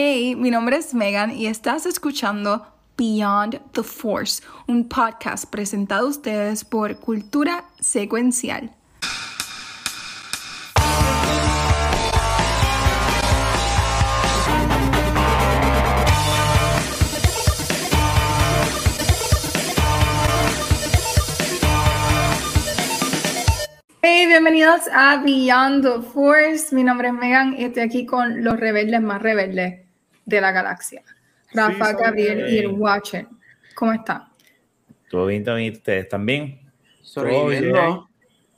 Hey, mi nombre es Megan y estás escuchando Beyond the Force, un podcast presentado a ustedes por Cultura Secuencial. Hey, bienvenidos a Beyond the Force. Mi nombre es Megan y estoy aquí con los rebeldes más rebeldes de la galaxia. Rafa, Gabriel y el Watcher. ¿Cómo están? Todo bien, también ustedes también. Sobreviviendo.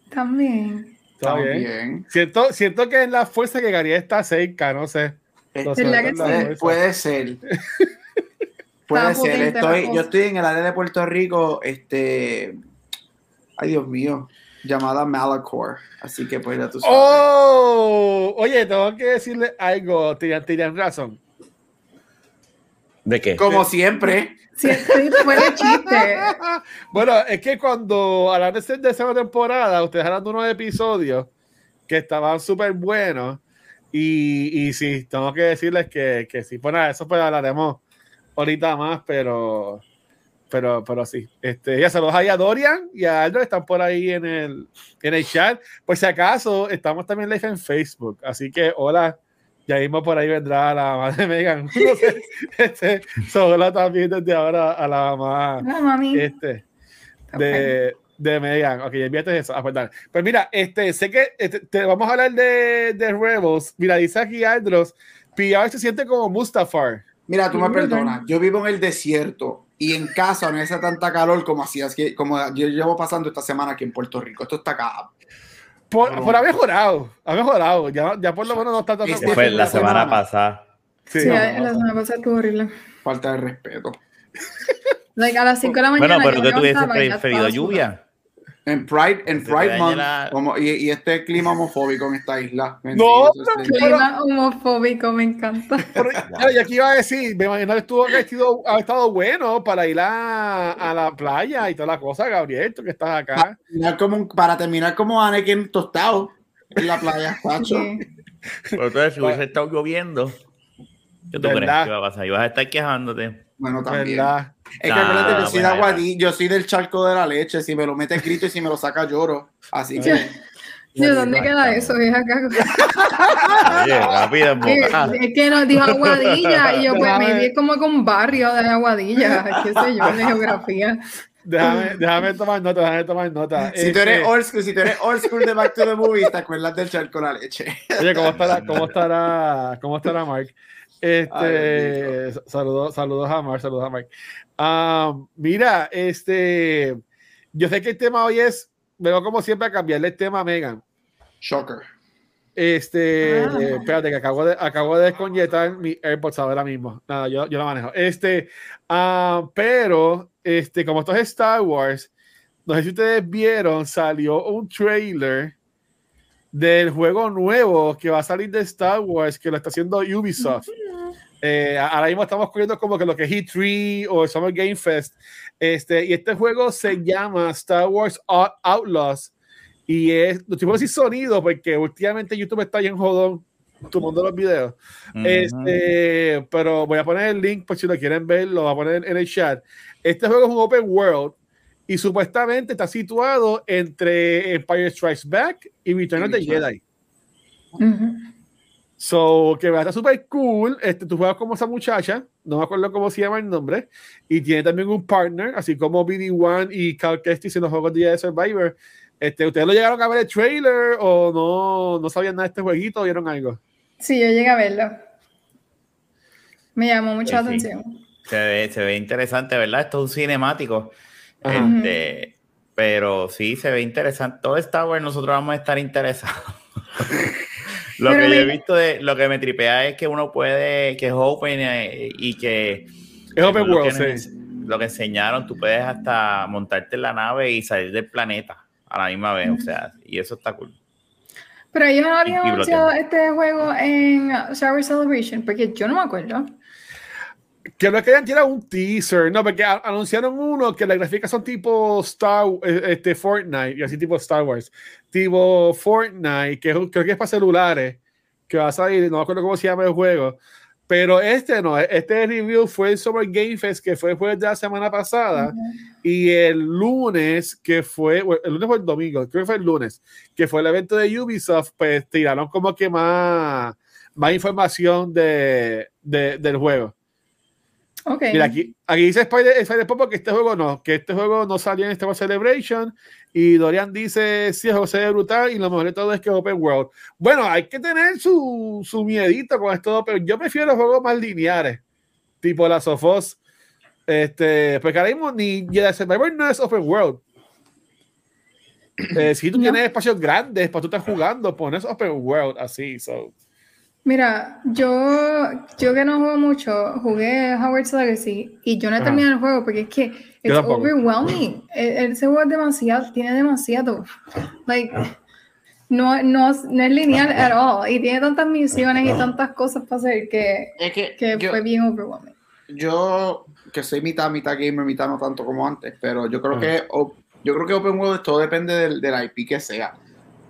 También. Está Está bien. bien. Siento, siento que es la fuerza que Gabriel está cerca, no sé. No sé, ¿Verdad que es la sí? Puede, ser. Puede Está ser. Estoy, yo estoy en el área de Puerto Rico, este. Ay, Dios mío. Llamada Malacor. Así que pues ya tú sabes. ¡Oh! Oye, tengo que decirle algo. Tienen razón. ¿De qué? Como siempre. Sí, estoy fuera de chiste. Bueno, es que cuando a la de segunda temporada, ustedes hablan de unos episodios que estaban súper buenos. Y, y sí, tengo que decirles que, que sí. Bueno, eso pues hablaremos ahorita más, pero. Pero, pero sí. Este, ya saludos ahí a Dorian y a Aldo, que están por ahí en el, en el chat. Por si acaso, estamos también live en Facebook. Así que, hola. Ya mismo por ahí vendrá la mamá de Megan. Sé, este, so, hola también desde ahora a la mamá No, mami. este, de, de Megan. Ok, ya enviaste eso. Ah, pues dale. Pues mira, este, sé que este, te vamos a hablar de, de Rebels. Mira, dice aquí Andros, PR se siente como Mustafar. Mira, tú me perdonas. Yo vivo en el desierto y en casa no hace tanta calor como hacías que como yo llevo pasando esta semana aquí en Puerto Rico. Esto está acá. Por, por ha mejorado, ha mejorado. Ya, ya por lo menos no está tan fue la la semana semana. pasada. Sí. Sí, la semana pasada estuvo horrible. Falta de respeto. Like, a las 5 de la mañana. Bueno, pero yo que me tuviese levantaba y ya preferido lluvia. En Pride, en Pride Month, la- como- y, y este clima homofóbico en esta isla. No, no. Clima homofóbico, me encanta. Pero, y aquí iba a decir, me imagino que estuvo vestido, ha estado bueno para ir a, a la playa y toda la cosa, Gabriel, tú que estás acá. Terminar como para terminar como Anakin tostado en la playa, Pacho. Sí. Pero entonces, si hubiese estado lloviendo, ¿qué tú ¿Verdad? crees que va a pasar? Y vas a estar quejándote. Bueno, también. ¿Verdad? Es que Ah, acuérdate que yo soy de. Aguadí, yo soy del charco de la leche. Si me lo mete grito y si me lo saca lloro. Así que. Yo, ¿dónde queda eso? Es acá. Oye, rápido, boca. Es que nos dijo Aguadilla y yo pues me vi como un barrio de Aguadilla, qué sé yo, de geografía. Déjame, déjame tomar nota, déjame tomar nota. Si tú eres Este, old school, si tú eres old school de Back to the Movies, te acuerdas del charco de la leche. Oye, ¿cómo estará, cómo estará, cómo estará Mark? Este, saludos, saludos a Mark, saludos a Mark. Ah, mira, este, yo sé que el tema hoy es, vengo como siempre a cambiarle el tema a Megan. Shocker. Este, Ah. eh, espérate, que acabo de, acabo de desconectar mi AirPods ahora mismo. Nada, yo, yo lo manejo. Este, ah, pero, este, como esto es Star Wars, no sé si ustedes vieron, salió un trailer del juego nuevo que va a salir de Star Wars, que lo está haciendo Ubisoft. Eh, ahora mismo estamos corriendo como que lo que es E3 o Summer Game Fest. Este, y este juego se llama Star Wars Out- Outlaws. Y es, no te puedo decir sonido porque últimamente YouTube está bien jodón tomando los videos. Este, pero voy a poner el link por si lo quieren ver, lo voy a poner en el chat. Este juego es un open world y supuestamente está situado entre Empire Strikes Back y Return of the Jedi. So, que va a estar súper cool. Este, tú juegas como esa muchacha, no me acuerdo cómo se llama el nombre, y tiene también un partner, así como BD1 y Cal Kestis en los juegos de Survivor. Este, ¿Ustedes lo llegaron a ver el trailer o no, no sabían nada de este jueguito o vieron algo? Sí, yo llegué a verlo. Me llamó mucho la Pues sí. atención. Se ve, se ve interesante, ¿verdad? Esto es un cinemático. Este, pero sí, se ve interesante. Todo Star Wars, nosotros vamos a estar interesados. lo Pero que yo he visto, de, lo que me tripea es que uno puede, que es open eh, y que Es open lo world, que, sí. lo que enseñaron, tú puedes hasta montarte en la nave y salir del planeta a la misma vez, o sea, y eso está cool. Pero ellos no habían anunciado este juego en Star Wars Celebration, porque yo no me acuerdo. Que no es que hayan tirado un teaser, no, porque anunciaron uno que las gráficas son tipo Star, eh, este, Fortnite, y así tipo Star Wars. Tipo Fortnite, que creo que es para celulares, que va a salir, no me acuerdo cómo se llama el juego, Pero este no, este review fue el Summer Game Fest que fue después de la semana pasada y el lunes que fue, el lunes fue el domingo, creo que fue el lunes, que fue el evento de Ubisoft, pues tiraron como que más, más información de, de del juego. Okay. Mira, aquí, aquí dice Spider, Spider Pop que este juego no, que este juego no salió en Star Celebration. Y Dorian dice: Sí, José es brutal. Y lo mejor de todo es que es Open World. Bueno, hay que tener su, su miedito con esto, pero yo prefiero los juegos más lineares, tipo la Sofos. Este, porque ahora mismo ni Jedi Survivor no es Open World. Eh, si tú No. tienes espacios grandes para tú estar jugando, pones Open World así. So. Mira, yo, yo que no juego mucho, jugué Howard's Legacy y yo no he terminado el juego porque es que es overwhelming. E- Ese juego es demasiado, tiene demasiado. Like, no, no, no es lineal at all. Y tiene tantas misiones y tantas cosas para hacer que, Es que, que yo, fue bien overwhelming. yo, que soy mitad, mitad gamer, mitad no tanto como antes, pero yo creo Ajá. que o- yo creo que Open World todo depende del, del IP que sea.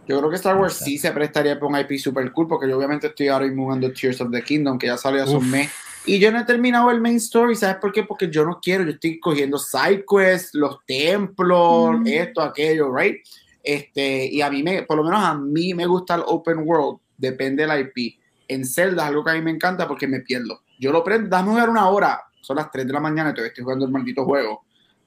Yo creo que Star Wars sí se prestaría para un IP super cool, porque yo obviamente estoy ahora mismo jugando Tears of the Kingdom, que ya salió hace Uf. un mes. Y yo no he terminado el main story, ¿sabes por qué? Porque yo no quiero, yo estoy cogiendo side quests, los templos, Mm. esto, aquello, right? Este, y a mí me, por lo menos a mí me gusta el open world, depende del IP. En Zelda es algo que a mí me encanta porque me pierdo. Yo lo prendo, dame jugar una hora, son las 3 de la mañana y todavía estoy jugando el maldito juego.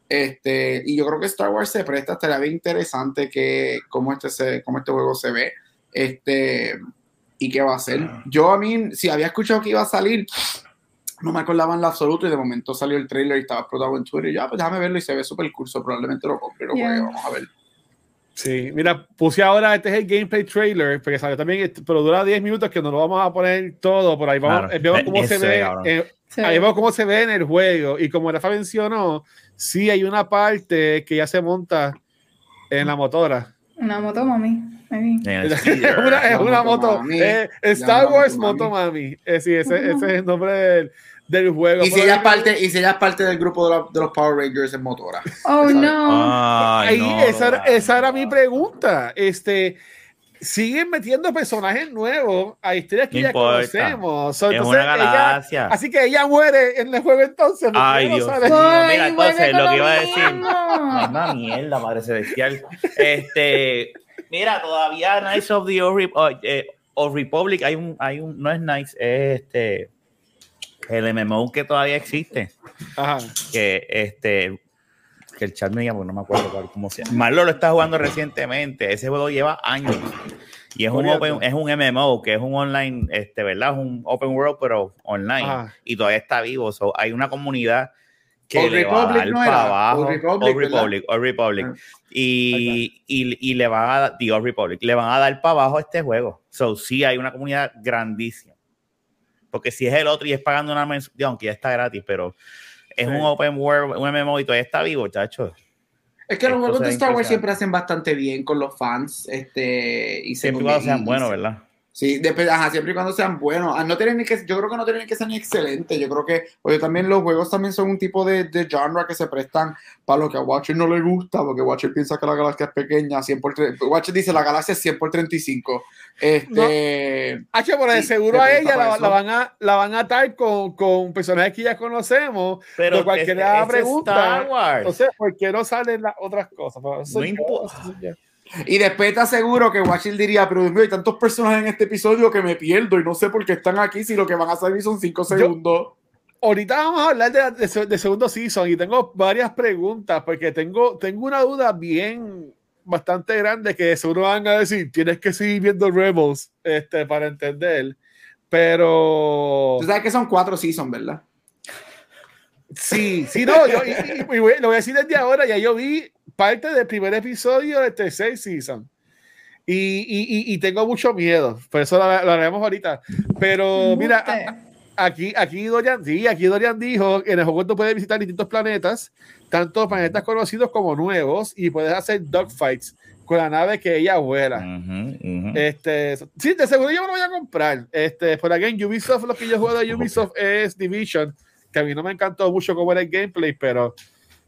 Este, y yo creo que Star Wars se presta, estaría bien interesante que cómo este, se, cómo este juego se ve. Este, y qué va a ser. Yo a mí, si había escuchado que iba a salir, no me acordaba en lo absoluto y de momento salió el trailer y estaba explotado en Twitter y ya, pues déjame verlo y se ve súper curso, probablemente lo compre y lo Yeah. vamos a ver. Sí, mira, puse ahora, este es el gameplay trailer, porque salió también, este, pero dura 10 minutos que no lo vamos a poner todo, por ahí vamos, Claro. vemos cómo se ve eh, Sí. ahí vemos cómo se ve en el juego, y como Rafa mencionó, sí hay una parte que ya se monta en la motora. Una moto, mami. es Speeder. una, es una moto, eh, Star Wars Motomami. Motomami, eh, sí, ese, ese es el nombre del, del juego. Y si ella es parte, y si ella es parte del grupo de, la- de los Power Rangers en motora. Oh, no. Ay, no, esa, era, no, esa era mi pregunta. Este, siguen metiendo personajes nuevos a historias que No ya importa. conocemos. So, Es entonces, una ella- galaxia. así que ella muere en el juego entonces. Ay, Dios mío. Mira, entonces, lo que iba a decir. Una mierda, madre celestial. Este, mira, todavía Knights of the Old, Re- eh, Old Republic, hay un, hay un, no es Knights, es este, el MMO que todavía existe, Ajá. que este, que el chat me diga, porque no me acuerdo cuál- cómo se llama. Marlo lo está jugando recientemente, ese juego lleva años. Y es un, open, es un MMO, que es un online, este, ¿verdad? Es un open world, pero online. Ajá. Y todavía está vivo. So, hay una comunidad que Old le va a Republic dar no para era. abajo. Old Republic, Old. Republic, Old Republic. Ah. Y, y, y le van a dar, Old Republic, le van a dar para abajo este juego. So, sí, hay una comunidad grandísima. Porque si es el otro y es pagando una mensualidad, aunque ya está gratis, pero es Sí. un open world, un MMO y todavía está vivo, chacho. Es que los juegos de Star Wars siempre hacen bastante bien con los fans. Este, y Siempre y cuando sean buenos, ¿verdad? Sí, dep- ajá, siempre y cuando sean buenos. Ah, no tienen ni que, yo creo que no tienen que ser ni excelentes. Yo creo que, oye, también los juegos también son un tipo de, de genre que se prestan para lo que a Watcher no le gusta, porque Watcher piensa que la galaxia es pequeña, 100 por tre- Watcher dice la galaxia es 100 por 35. Este, H, por el Sí, seguro se a ella la, la van a, la van a atar con, con personajes que ya conocemos. Pero Lo cual ese- quería ese preguntar, Star Wars. Entonces, ¿por qué no salen las otras cosas? No importa. y después te aseguro que Watcher diría, pero Dios mío, hay tantos personajes en este episodio que me pierdo y no sé por qué están aquí si lo que van a salir son 5 segundos. Ahorita vamos a hablar de, de de segundo season y tengo varias preguntas porque tengo, tengo una duda bien bastante grande que seguro van a decir, tienes que seguir viendo Rebels este, para entender. Pero Tú sabes que son 4 seasons, ¿verdad? sí, sí, no, yo y- y- y voy- lo voy a decir desde ahora, ya yo vi parte del primer episodio del tercer season. Y, y- y- tengo mucho miedo, por eso lo, lo haremos ahorita. Pero mira. Aquí, aquí Dorian, sí, aquí Dorian dijo que en el juego tú puedes visitar distintos planetas, tanto planetas conocidos como nuevos, y puedes hacer dogfights con la nave que ella vuela. Ujú, ujú. Este, sí, de seguro yo me lo voy a comprar. Este, por aquí en Ubisoft, lo que yo juego de Ubisoft es Division, que a mí no me encantó mucho como era el gameplay, pero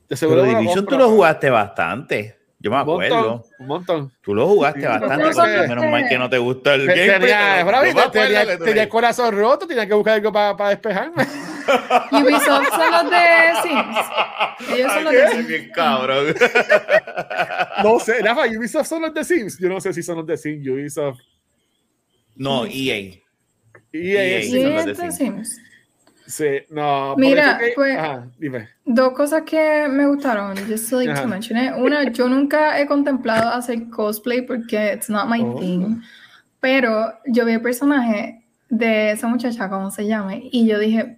de seguro Pero lo Division tú lo jugaste bastante. Yo me Un montón, acuerdo. un montón. Tú lo jugaste Sí, bastante, menos mal que no te gusta el Tenía, gameplay. pero bro, yo me tenía- el corazón roto, tenía que buscar algo para despejarme. Ubisoft son los de Sims. Ellos son los de Sims. bien cabrón. No sé, Rafa, Ubisoft son los de Sims. Yo no sé si son los de Sims, Ubisoft. No, EA. EA, EA. es- Sí, son los de es de Sims. Sims. Sí, no. Mira, que- pues- ajá, dime. Dos cosas que me gustaron, just like Ajá. to mention it. Una, yo nunca he contemplado hacer cosplay porque it's not my Oh. thing. Pero yo vi el personaje de esa muchacha, como se llame, y yo dije,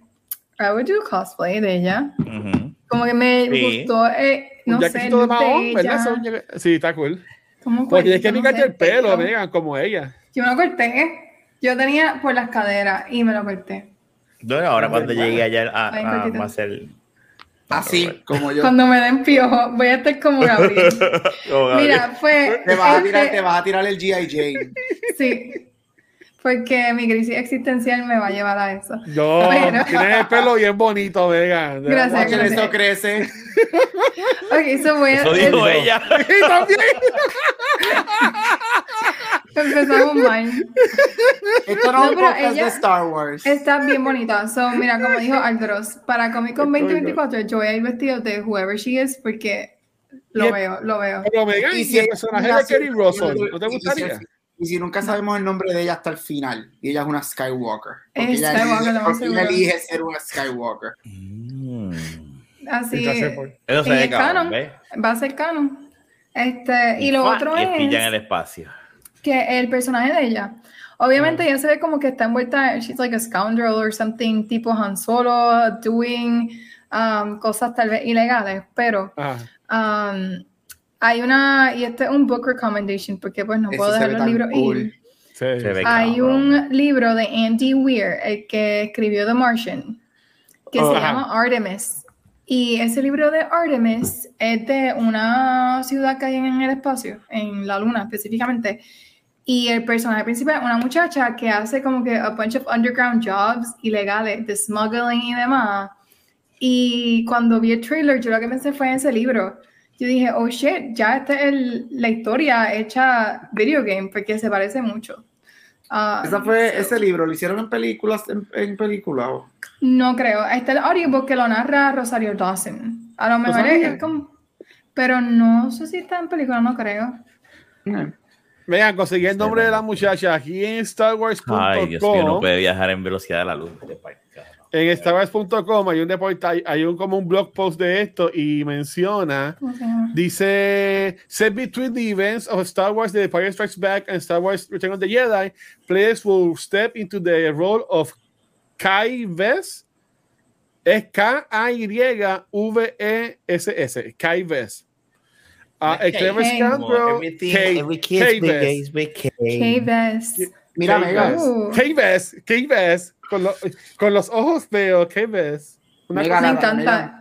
I would do cosplay de ella. Como que me Sí. gustó, eh, no un sé, de mahón, ¿verdad? Sí, está cool. Como Porque tienes que cuerpito, no sé, el pelo, Megan, como ella. Yo me lo corté. Yo tenía por las caderas y me lo corté. Bueno, ahora cuando llegue allá a, Ay, a, poquito. a hacer. Así como yo. Cuando me den piojo, voy a estar como Gabriel. Mira, fue. Te vas, a este- tirar, te vas a tirar el G.I. Jane. Sí. Porque mi crisis existencial me va a llevar a eso. No, Pero- tienes el pelo bien bonito. De Gracias, verdad. Watcher, gracias. eso crece. Ok, eso voy a. Eso dijo ella. Y también. Empezamos mal. Esto no No, es un pero podcast ella- de Star Wars. Está bien bonita. So, mira, como dijo Aldros, para Comic Con 2024 yo voy a ir vestido de whoever she is porque Y lo el- veo, lo veo. Pero Megan, Y y, si el ella- personaje de Kerry Russell, ¿no te y si- gustaría? Y si nunca sabemos el nombre de ella hasta el final, y ella es una Skywalker. Porque Es ella Skywalker, elige- lo más porque ella elige ser una Skywalker. Mm. Así pues, Eso se Y es canon. ¿ves? va a ser canon. Este, y lo Fa, otro y espilla en es el espacio. Que el personaje de ella, obviamente ella se ve como que está envuelta, she's like a scoundrel or something, tipo Han Solo, doing um, cosas tal vez ilegales, pero um, hay una, y este es un book recommendation, porque pues no Eso puedo dejar los libros cool. ir. Sí. Hay un libro de Andy Weir, el que escribió The Martian, que Oh, se ajá. llama Artemis. Y ese libro de Artemis es de una ciudad que hay en el espacio, en la luna específicamente. Y el personaje principal una muchacha que hace como que a bunch of underground jobs ilegales, de smuggling y demás. Y cuando vi el trailer, yo lo que pensé fue en ese libro. Yo dije, oh shit, ya esta es el- la historia hecha video game, porque se parece mucho. Ah, Esa fue, so- ese libro lo hicieron en películas, en, en película. No creo. Está el audiobook que lo narra Rosario Dawson. A lo mejor es, sabía. es como... Pero no sé si está en película, no creo. Eh. Vean, conseguí el nombre de la muchacha aquí en StarWars.com. Ay, Dios mío, no puede viajar en velocidad de la luz. En StarWars.com hay un deporte, hay un como un blog post de esto y menciona, ¿Cómo se llama? dice, set between the events of Star Wars The Empire Strikes Back and Star Wars Return of the Jedi, players will step into the role of Kai Vess. Es K-A-Y-V-E-S-S. Kai Vess. Uh, Hey. scoundrel. Everything, K- every kid's big K-Vess. gays, big K. K-Vest. Mira, K- Megan, Vess. ¿Qué ves? ¿Qué ves? Con, lo- con los ojos. Una Megan, Me encanta.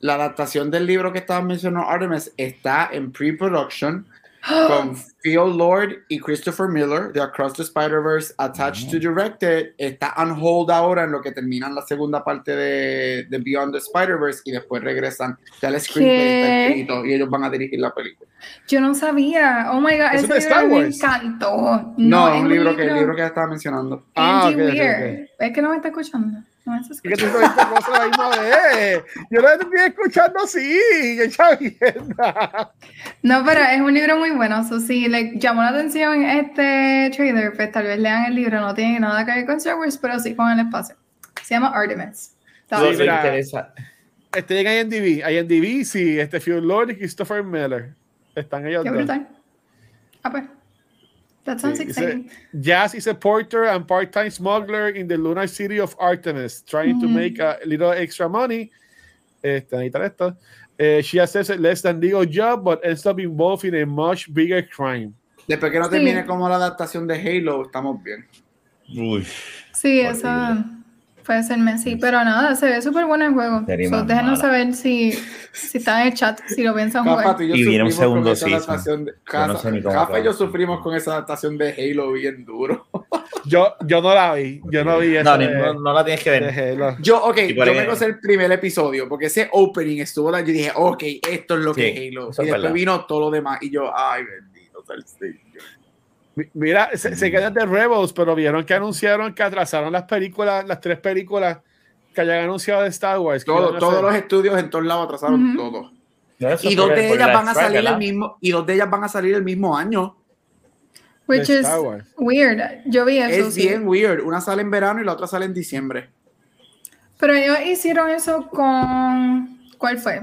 La adaptación del libro que estabas mencionando, Artemis, está en pre-production con Phil Lord y Christopher Miller de Across the Spider-Verse attached to directed. Está on hold ahora en lo que terminan la segunda parte de, de Beyond the Spider-Verse y después regresan. Ya el screenplay está ¿Qué? escrito y ellos van a dirigir la película. Yo no sabía. Oh my god, ¿Eso ese Star libro me Wars? encantó. No, es es un libro, que, el libro que estaba mencionando. Ah, Andy ok, ok, Weir. Es que no me está escuchando. No Es que tú la misma vez. Yo lo estoy escuchando así. No, pero es un libro muy bueno. So, si le llamó la atención este trailer, pues tal vez lean el libro. No tiene nada que ver con Star Wars, pero sí con el espacio. Se llama Artemis. Eso Sí, me interesa. Este en IMDb. IMDb, sí. Este Phil Lord y Christopher Miller. Están ellos Qué brutal. Ah, pues. That sounds Sí, exciting. Jazz is a porter and part-time smuggler in the lunar city of Artemis, trying to Ujú. make a little extra money. Este, ahí está esto. Eh, she has a less than legal job, but ends up involved in a much bigger crime. Después que no Sí. termine como la adaptación de Halo, estamos bien. Uy. Sí, Horrible. Eso puede ser Messi. Pero nada, se ve súper bueno el juego. So, déjenos mala. saber si, si está en el chat, si lo piensan Rafa, jugar. y Y viene un segundo esa season. adaptación de- Yo no sé ni cómo Rafa y yo sufrimos con esa adaptación de Halo bien duro. Yo, yo no la vi, yo no vi No, de- no, no la tienes que ver. Halo. Yo, ok, yo me gocé el primer episodio porque ese opening estuvo la- yo dije, ok, esto es lo que Sí, es Halo. Y es después verdad. vino todo lo demás y yo, ay, bendito Señor. Mi- Mira, se, se quedan de Rebels, pero vieron que anunciaron que atrasaron las películas, las tres películas que hayan anunciado de Star Wars. Todo- todos los estudios en todos lados atrasaron Ujú. todo. Y dos de ellas la van a salir el mismo, y dos de ellas van a salir el mismo año. Which is weird. Yo vi eso. Es sí. bien weird. Una sale en verano y la otra sale en diciembre. Pero ellos hicieron eso con. ¿Cuál fue?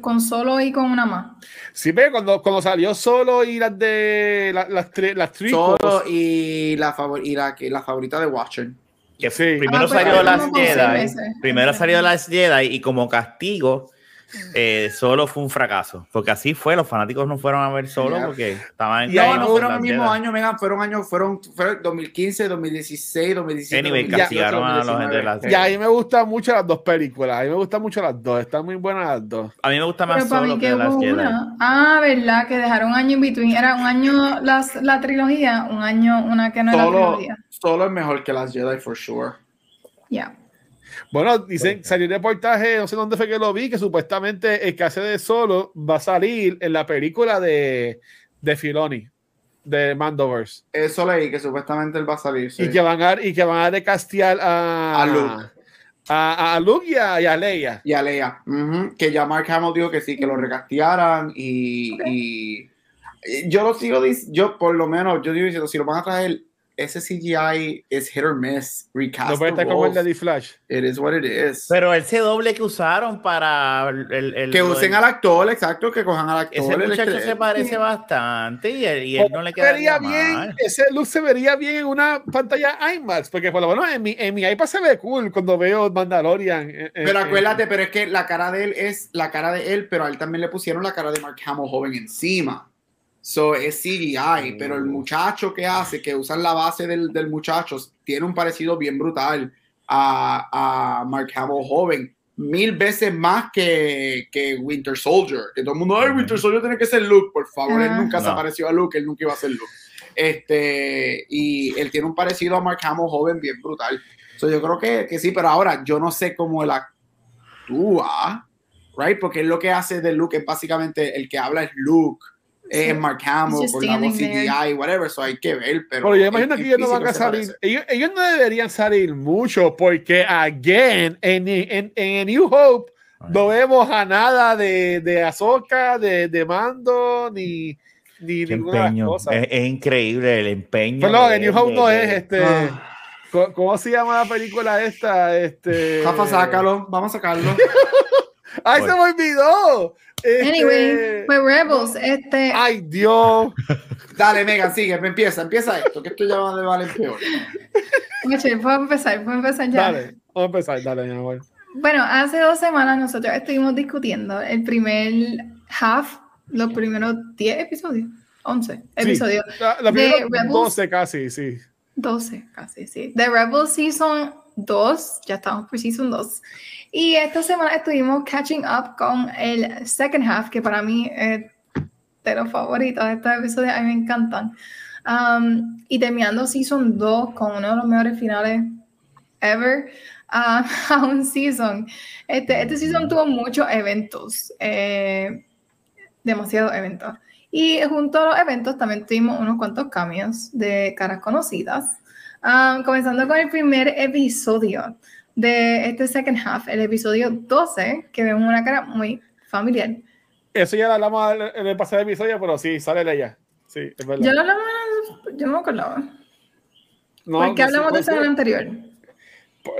Con solo y con una más. Sí, pero cuando, cuando salió solo y las de la- las tres, las Solo y la, favor- y la, que- la favorita de Watcher. Que Sí. primero Ah, pues, salió como Las Jedi. Primero salió Las Jedi y como castigo, eh, solo fue un fracaso. Porque así fue, los fanáticos no fueron a ver solo Yeah. porque estaban Y ahí No, no fueron el mismo año, Megan. Fueron años, fueron, fueron 2015, 2016, 2017. Anyway, 2018, castigaron a los 2019. de las- y a mí me gustan mucho las dos películas. A mí me gustan mucho las dos. Están muy buenas las dos. A mí me gusta más Pero para solo mí que que Las una. Ah, ¿verdad? Que dejaron un año in between. Era un año las, la trilogía, un año una que no era Solo, trilogía. solo es mejor que las Jedi, for sure. Ya. Bueno, dicen, salió un reportaje, no sé dónde fue que lo vi, que supuestamente el que hace de solo va a salir en la película de, de Filoni, de Mandoverse. Eso leí que supuestamente él va a salir. sí. Y que van a, y que van a recastear a, A Luke. A, a Luke y a, y a Leia. Y a Leia. Ujú, Que ya Mark Hamill dijo que sí, que lo recastearan. Y, y- y yo lo sigo diciendo, yo por lo menos, yo digo diciendo, si lo van a traer, ese CGI es hit or miss. Recast No puede estar como el de The Flash. It is what it is. Pero ese doble que usaron para el, el- que usen del- al actor, exacto, que cojan al actor. Ese muchacho estre- se parece bastante y él, y él no le quedaría bien, mal. ese look se vería bien en una pantalla IMAX, porque por lo menos en mi, en mi iPad se ve cool cuando veo Mandalorian. en- en- Pero acuérdate, pero es que la cara de él es la cara de él, pero a él también le pusieron la cara de Mark Hamill joven encima. So es CGI, pero el muchacho que hace, que usan la base del, del muchacho, tiene un parecido bien brutal a, a Mark Hamill joven. Mil veces más que, que Winter Soldier. Que todo el mundo, ay, Winter Soldier tiene que ser Luke, por favor. Él Ah. nunca se No. pareció a Luke, él nunca iba a ser Luke. Este, y él tiene un parecido a Mark Hamill joven bien brutal. So, yo creo que, que sí, pero ahora yo no sé cómo él actúa, right? Porque él lo que hace de Luke es básicamente el que habla es Luke, es Sí. Mark Hamill con la voz standing there. CGI, whatever, eso hay que ver, pero... Pero yo imagino es que ellos no van a salir. Ellos, ellos no deberían salir mucho porque, again, en, en, en New Hope no vemos a nada de, de Ahsoka, de, de Mando, ni, ni ninguna de las empeño. cosas. Es, es increíble el empeño. Pero de en New Hope de- no de- es este. Ah. ¿Cómo, cómo se llama la película esta? Este. Rafa, sácalo, vamos a sacarlo. ¡Ay, se me olvidó! Este- Anyway, fue Rebels. Este, ¡Ay, Dios! Dale, Megan, sigue, empieza, empieza esto, que esto ya va de vale peor. oye, puedo empezar, puedo empezar ya. Dale, vamos a empezar, dale, mi amor. Bueno, hace dos semanas nosotros estuvimos discutiendo el primer half, los primeros 10 episodios, 11 episodios, Sí, la, la de primera Rebels. 12 casi, sí. 12 casi, sí. The Rebel Season 2, ya estamos por Season 2. Y esta semana estuvimos catching up con el second half, que para mí es de los favoritos de estos episodios, a mí me encantan. Um, y terminando Season 2 con uno de los mejores finales ever a, a un season. Este, este season tuvo muchos eventos, eh, demasiados eventos. Y junto a los eventos también tuvimos unos cuantos cambios de caras conocidas. Um, comenzando con el primer episodio de este second half, el episodio 12, que vemos una cara muy familiar. Eso ya lo hablamos en el pasado episodio, pero sí, sale Leia. Sí, es verdad. Yo no, hablaba- yo no me acordaba. no, ¿Por qué no sé hablamos de eso en el anterior?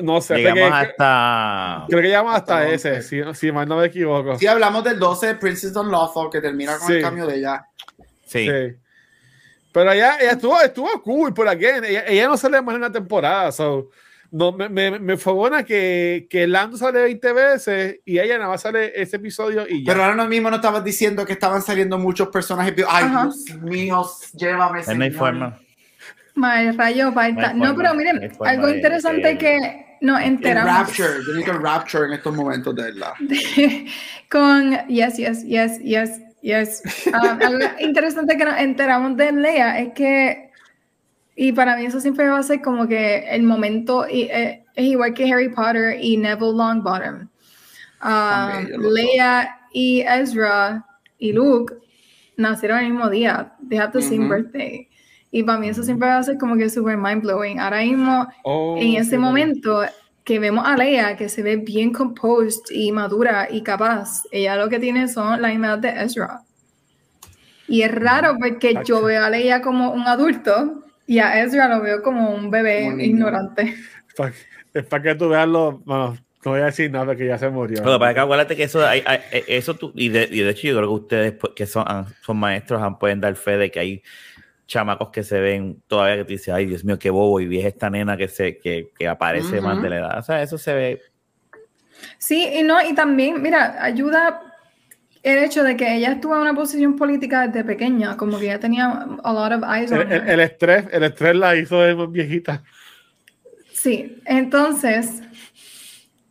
No sé, Llegamos creo que, hasta. creo que llegamos hasta hasta ese, 11. si, si mal no me equivoco. Si hablamos del 12, Princess Don Lothal, que termina con Sí. el cambio de ella. Sí. Sí. Pero ella, ella estuvo, estuvo cool por aquí. Ella, ella no sale más en una temporada. So, no, me, me, me fogona que, que Lando sale 20 veces y ella nada más sale ese episodio y ya. Pero ahora mismo no estabas diciendo que estaban saliendo muchos personajes. Ay, Ajá. Dios mío, llévame, no hay forma. Mal rayo, falta. No pero miren, algo interesante que nos El enteramos Rapture, yo necesito el Rapture en estos momentos de verdad. con yes, yes, yes, yes, yes. Um, algo interesante que nos enteramos de Leia es que Y para mí eso siempre va a ser como que el momento, y, eh, es igual que Harry Potter y Neville Longbottom. Uh, Leia y Ezra y Luke nacieron el mismo día. They have the same birthday. Y para mí eso siempre va a ser como que super mind blowing. Ahora mismo, Oh, en ese momento que vemos a Leia, que se ve bien composed y madura y capaz, ella lo que tiene son la edad de Ezra. Y es raro porque yo veo a Leia como un adulto y a Ezra lo veo como un bebé Un ignorante. Es para que tú veas lo. Bueno, no voy a decir nada porque ya se murió. Bueno, para que acuérdate que eso, hay, hay- eh, eso tú, y de, y de hecho yo creo que ustedes pues, que son, son maestros pueden dar fe de que hay chamacos que se ven todavía que te dicen, ay Dios mío, qué bobo, y ves esta nena que se que, que aparece más de la edad. O sea, eso se ve. Sí, y no, y también, mira, ayuda el hecho de que ella estuvo en una posición política desde pequeña, como que ella tenía a lot of eyes on El, el- her. el estrés, el estrés la hizo de viejita. Sí, entonces,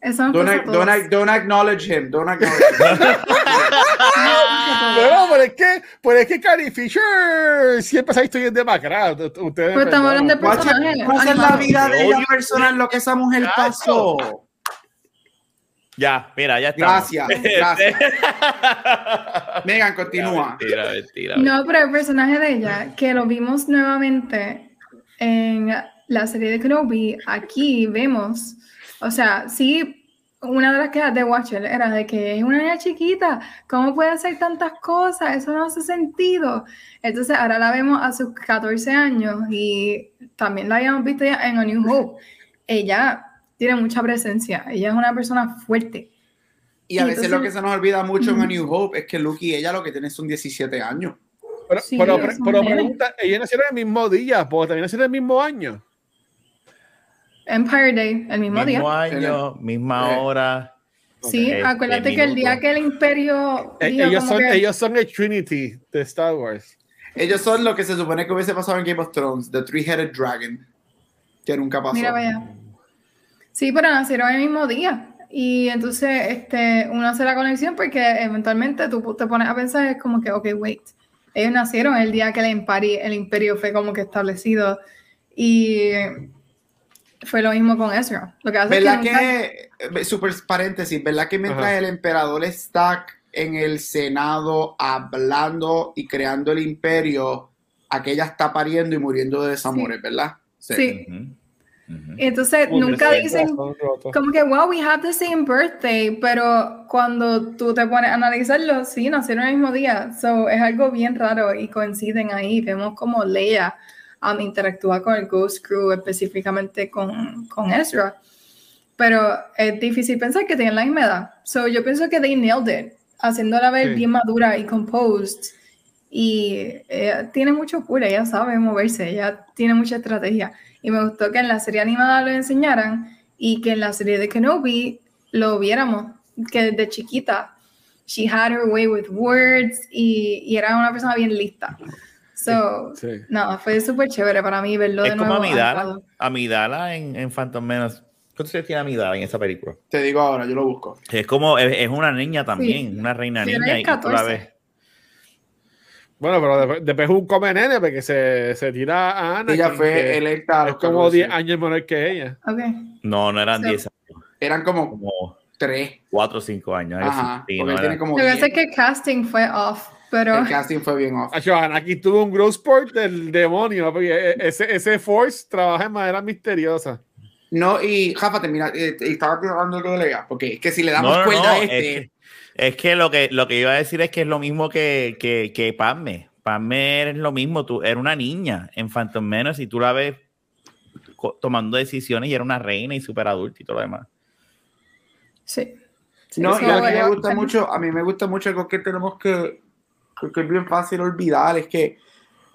Don't, don't, don't acknowledge him. Don't acknowledge him. No, pero es que, pero es que Carrie Fisher siempre se ha visto bien demacrada. Ustedes Pero Pues estamos hablando de personajes. ¿cómo es la vida de ella personal, lo que esa mujer pasó. Ya, mira, ya está. Gracias, gracias. Megan, continúa. Mentira, mentira. No, pero el personaje de ella, que lo vimos nuevamente en la serie de Kenobi, aquí vemos, o sea, sí, una de las quejas de Watcher era de que es una niña chiquita, ¿cómo puede hacer tantas cosas? Eso no hace sentido. Entonces ahora la vemos a sus 14 años y también la habíamos visto ya en A New Hope. Ella tiene mucha presencia, ella es una persona fuerte. Y a Y veces entonces- lo que se nos olvida mucho en. A New Hope es que Luke y ella lo que tienen son 17 años. Pero, Sí, pero, pero nene. pregunta, ella nacieron el mismo día, porque también nacieron el mismo año. Empire Day, el mismo, día. Mismo año, misma Eh. hora. Sí, Este, acuérdate que el día que el imperio Eh, dijo ellos, son, que- ellos son el Trinity de Star Wars. Ellos son lo que se supone que hubiese pasado en Game of Thrones, The Three-Headed Dragon, que nunca pasó. Mira, vaya. Sí, pero nacieron el mismo día. Y entonces este, uno hace la conexión porque eventualmente tú te pones a pensar, es como que, ok, wait. Ellos nacieron el día que el imperio, el imperio fue como que establecido. Y fue lo mismo con Ezra. Lo que hace es ¿Verdad que, nunca- que, eh, super paréntesis, ¿verdad que mientras Ajá. el emperador está en el Senado hablando y creando el imperio, aquella está pariendo y muriendo de desamores, ¿verdad? Sí. Ujú, ujú. Entonces Uy, nunca dicen como que, wow, we have the same birthday, pero cuando tú te pones a analizarlo, sí, nacieron el mismo día. So, es algo bien raro y coinciden ahí. Vemos como Leia um, interactúa con el Ghost Crew, específicamente con, con Ezra. Pero es difícil pensar que tienen la misma edad. So, yo pienso que they nailed it, haciéndola ver Sí. bien madura y composed. Y ella tiene mucho cool, ella sabe moverse, ella tiene mucha estrategia. Y me gustó que en la serie animada lo enseñaran y que en la serie de Kenobi lo viéramos, que desde chiquita, she had her way with words y, y era una persona bien lista. So, Sí. no, fue súper chévere para mí verlo Es de como nuevo. Amidala. animado. Amidala en, en Phantom Menace. ¿Cuántos años tiene Amidala en esa película? Te digo ahora, yo lo busco. Es como, es, es una niña también, una reina Sí, niña. Y tú la 14. ves. Bueno, pero después, después es un come nene porque se, se tira a Ana. Ella fue electa a Es los como 14. 10 años menor que ella. Ok. No, no eran Sí. 10 años, Eran como como tres. 4 o 5 años. Ajá, Sí, no tiene como Lo que 10. pasa es que el casting fue off, pero El casting fue bien off. Acho, aquí tuvo un growth spurt del demonio, porque e- ese, ese Force trabaja en manera misteriosa. No, y Jafa, termina, eh, estaba hablando de Leia, porque es que si le damos No, no, cuerda no, a es este, que, es que lo que lo que iba a decir es que es lo mismo que, que, que Padme. Padme es lo mismo, tú era una niña en Phantom Menace y tú la ves tomando decisiones y era una reina y súper adulta y todo lo demás. sí. Sí, No, y a mí me gusta mucho, a mí me gusta mucho algo que tenemos que, que es bien fácil olvidar, es que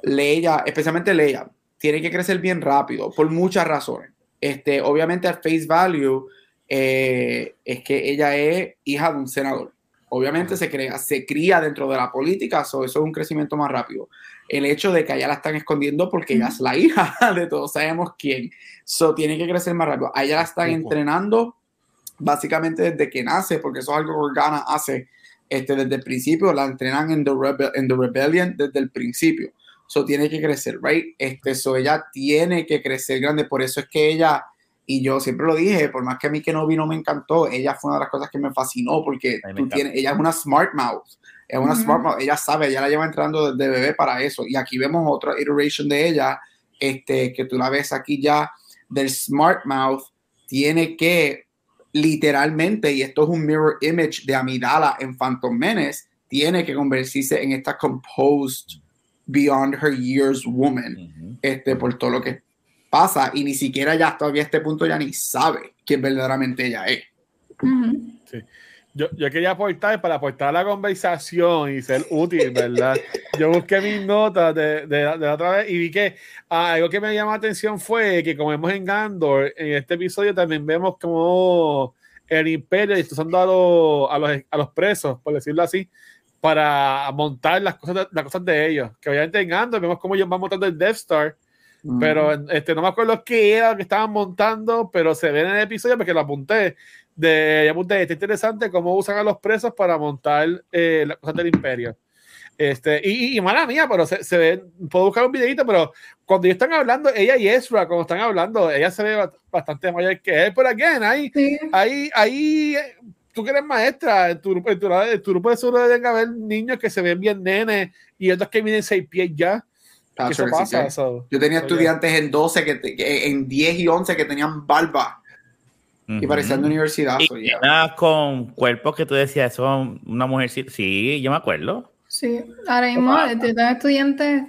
Leia, especialmente Leia, tiene que crecer bien rápido, por muchas razones. Este, obviamente, al face value, eh, es que ella es hija de un senador. Obviamente se, crea, se cría dentro de la política, so eso es un crecimiento más rápido. El hecho de que allá la están escondiendo porque ella es la hija de todos sabemos quién. So tiene que crecer más rápido. Allá la están entrenando básicamente desde que nace, porque eso es algo que Organa hace este, desde el principio, la entrenan en The, Rebe- en The Rebellion desde el principio. so tiene que crecer, right? Este, so ella tiene que crecer grande, por eso es que ella, y yo siempre lo dije, por más que a mí que no vino me encantó, ella fue una de las cosas que me fascinó, porque tú tienes, ella es una smart mouth, es una smart mouth, ella sabe, ella la lleva entrando desde bebé para eso, y aquí vemos otra iteration de ella, este, que tú la ves aquí ya, del smart mouth, tiene que literalmente, y esto es un mirror image de Amidala en Phantom Menace, tiene que convertirse en esta composed beyond her years woman, este, por todo lo que pasa y ni siquiera ya todavía a este punto ya ni sabe quién verdaderamente ella es. Yo, yo, quería aportar para aportar la conversación y ser útil, ¿verdad? yo busqué mis notas de, de, de, otra vez y vi que ah, algo que me llamó la atención fue que como vemos en Gandor, en este episodio también vemos como el imperio está usando a, los, a, los, a los presos, por decirlo así, para montar las cosas, de, las cosas de ellos. Que obviamente en Andor vemos cómo ellos van montando el Death Star, pero este, no me acuerdo qué era lo que estaban montando, pero se ve en el episodio porque lo apunté. De, apunté, está interesante cómo usan a los presos para montar eh, las cosas del imperio. Este, y, y, mala mía, pero se, se, ve, puedo buscar un videito, pero cuando ellos están hablando, ella y Ezra, cuando están hablando, ella se ve bastante mayor que él, pero again, ahí, sí. ahí, ahí tú que eres maestra, en tu, en tu, en tu grupo de seguro deben haber niños que se ven bien nenes y otros que miden seis pies ya. Ah, eso pasa, eso. Yo tenía estudiantes en 12, que, que, en 10 y 11 que tenían barba uh -huh. y parecían de universidad. Y so, yeah. con cuerpos que tú decías, son una mujer. Sí, yo me acuerdo. Sí, ahora mismo tengo estudiantes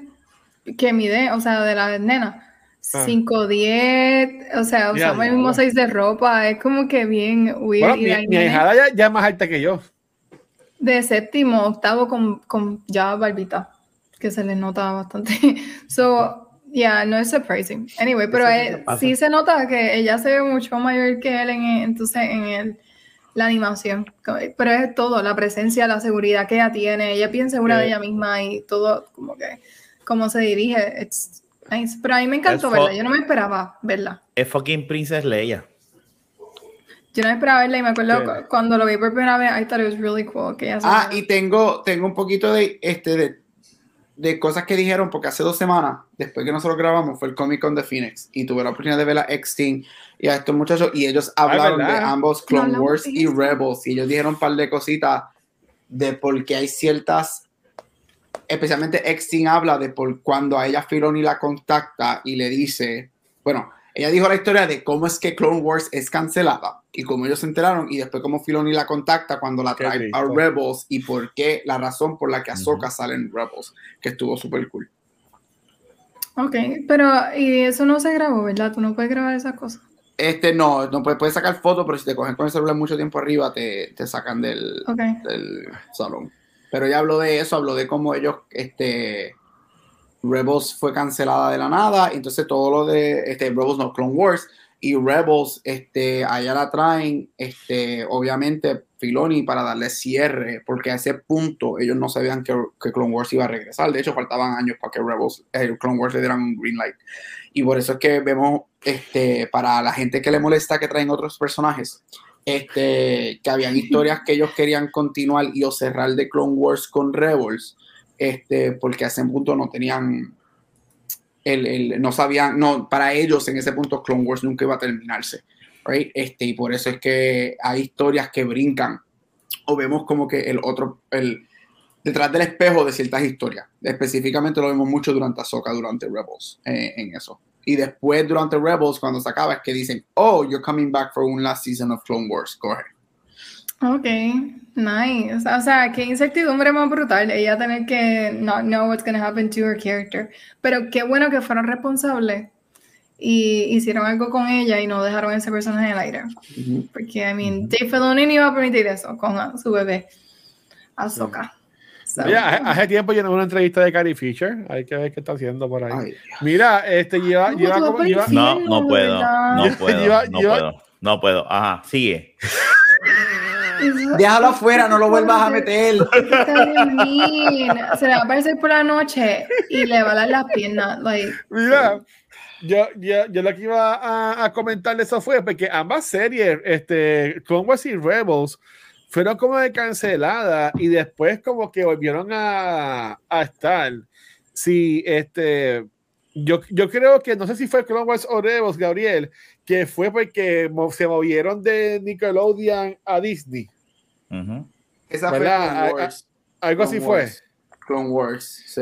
que mide, o sea, de la nena 5, 10, o sea, usamos el mismo 6 de ropa, es como que bien weird. Bueno, mi, mi hijada ya, ya, es más alta que yo. De séptimo, octavo con, con ya barbita, que se le nota bastante. So, yeah, no es surprising. Anyway, pero es, sí se nota que ella se ve mucho mayor que él en, entonces, en el, la animación. Pero es todo, la presencia, la seguridad que ella tiene, ella piensa segura de ella misma y todo, como que, cómo se dirige. It's, Nice. Pero a mí me encantó verla, yo no me esperaba verla. Es fucking Princess Leia. Yo no me esperaba verla y me acuerdo cuando lo vi por primera vez, I thought it was really cool. Que ah, y tengo, tengo un poquito de, este, de, de, cosas que dijeron, porque hace dos semanas, después que nosotros grabamos, fue el Comic Con de Phoenix y tuve la oportunidad de ver a X-Team y a estos muchachos y ellos hablaron ah, de ambos Clone no, Wars y Rebels y ellos dijeron un par de cositas de por qué hay ciertas especialmente Extin habla de por cuando a ella Filoni la contacta y le dice, bueno, ella dijo la historia de cómo es que Clone Wars es cancelada y cómo ellos se enteraron y después cómo Filoni la contacta cuando la trae a Rebels y por qué la razón por la que Ahsoka uh -huh. sale en Rebels, que estuvo súper cool. Ok, pero y eso no se grabó, ¿verdad? Tú no puedes grabar esas cosas. Este no, no puedes, puedes sacar fotos, pero si te cogen con el celular mucho tiempo arriba, te, te sacan del, okay. del salón. Pero ella habló de eso, habló de cómo ellos, este, Rebels fue cancelada de la nada, entonces todo lo de, este, Rebels no, Clone Wars, y Rebels, este, allá la traen, este, obviamente, Filoni para darle cierre, porque a ese punto ellos no sabían que, que Clone Wars iba a regresar, de hecho faltaban años para que Rebels, eh, Clone Wars le dieran un green light, y por eso es que vemos, este, para la gente que le molesta que traen otros personajes, este, que habían historias que ellos querían continuar y o cerrar de Clone Wars con Rebels, este, porque a ese punto no tenían, el, el, no sabían, no, para ellos en ese punto Clone Wars nunca iba a terminarse, right? este, y por eso es que hay historias que brincan, o vemos como que el otro, el, detrás del espejo de ciertas historias, específicamente lo vemos mucho durante Ahsoka, durante Rebels, eh, en eso. Y después, durante Rebels, cuando se acaba, es que dicen, oh, you're coming back for one last season of Clone Wars. Go ahead. Ok, nice. O sea, qué incertidumbre más brutal. Ella tener que not know what's going to happen to her character. Pero qué bueno que fueron responsables y hicieron algo con ella y no dejaron ese personaje en el aire. Uh -huh. Porque, I mean, Dave Filoni no iba a permitir eso con su bebé, Ahsoka. So, Mira, hace tiempo yo no una entrevista de Carrie Fisher. Hay que ver qué está haciendo por ahí. Ay, Mira, este lleva. No, lleva, como, lleva no, no puedo. No puedo. Lleva, no lleva, puedo. No puedo. Ajá, sigue. Déjalo afuera, no lo vuelvas a meter. Se le va a aparecer por la noche y le va a dar las piernas. Like, Mira, yo, yo, yo lo que iba a, a comentar de eso fue porque ambas series, este, Clone Wars y Rebels, fueron como de cancelada y después como que volvieron a, a estar. Sí, este, yo, yo creo que, no sé si fue Clone Wars o Rebels, Gabriel, que fue porque se movieron de Nickelodeon a Disney. Esa fue Clone Wars. Algo así fue. Clone Wars, sí.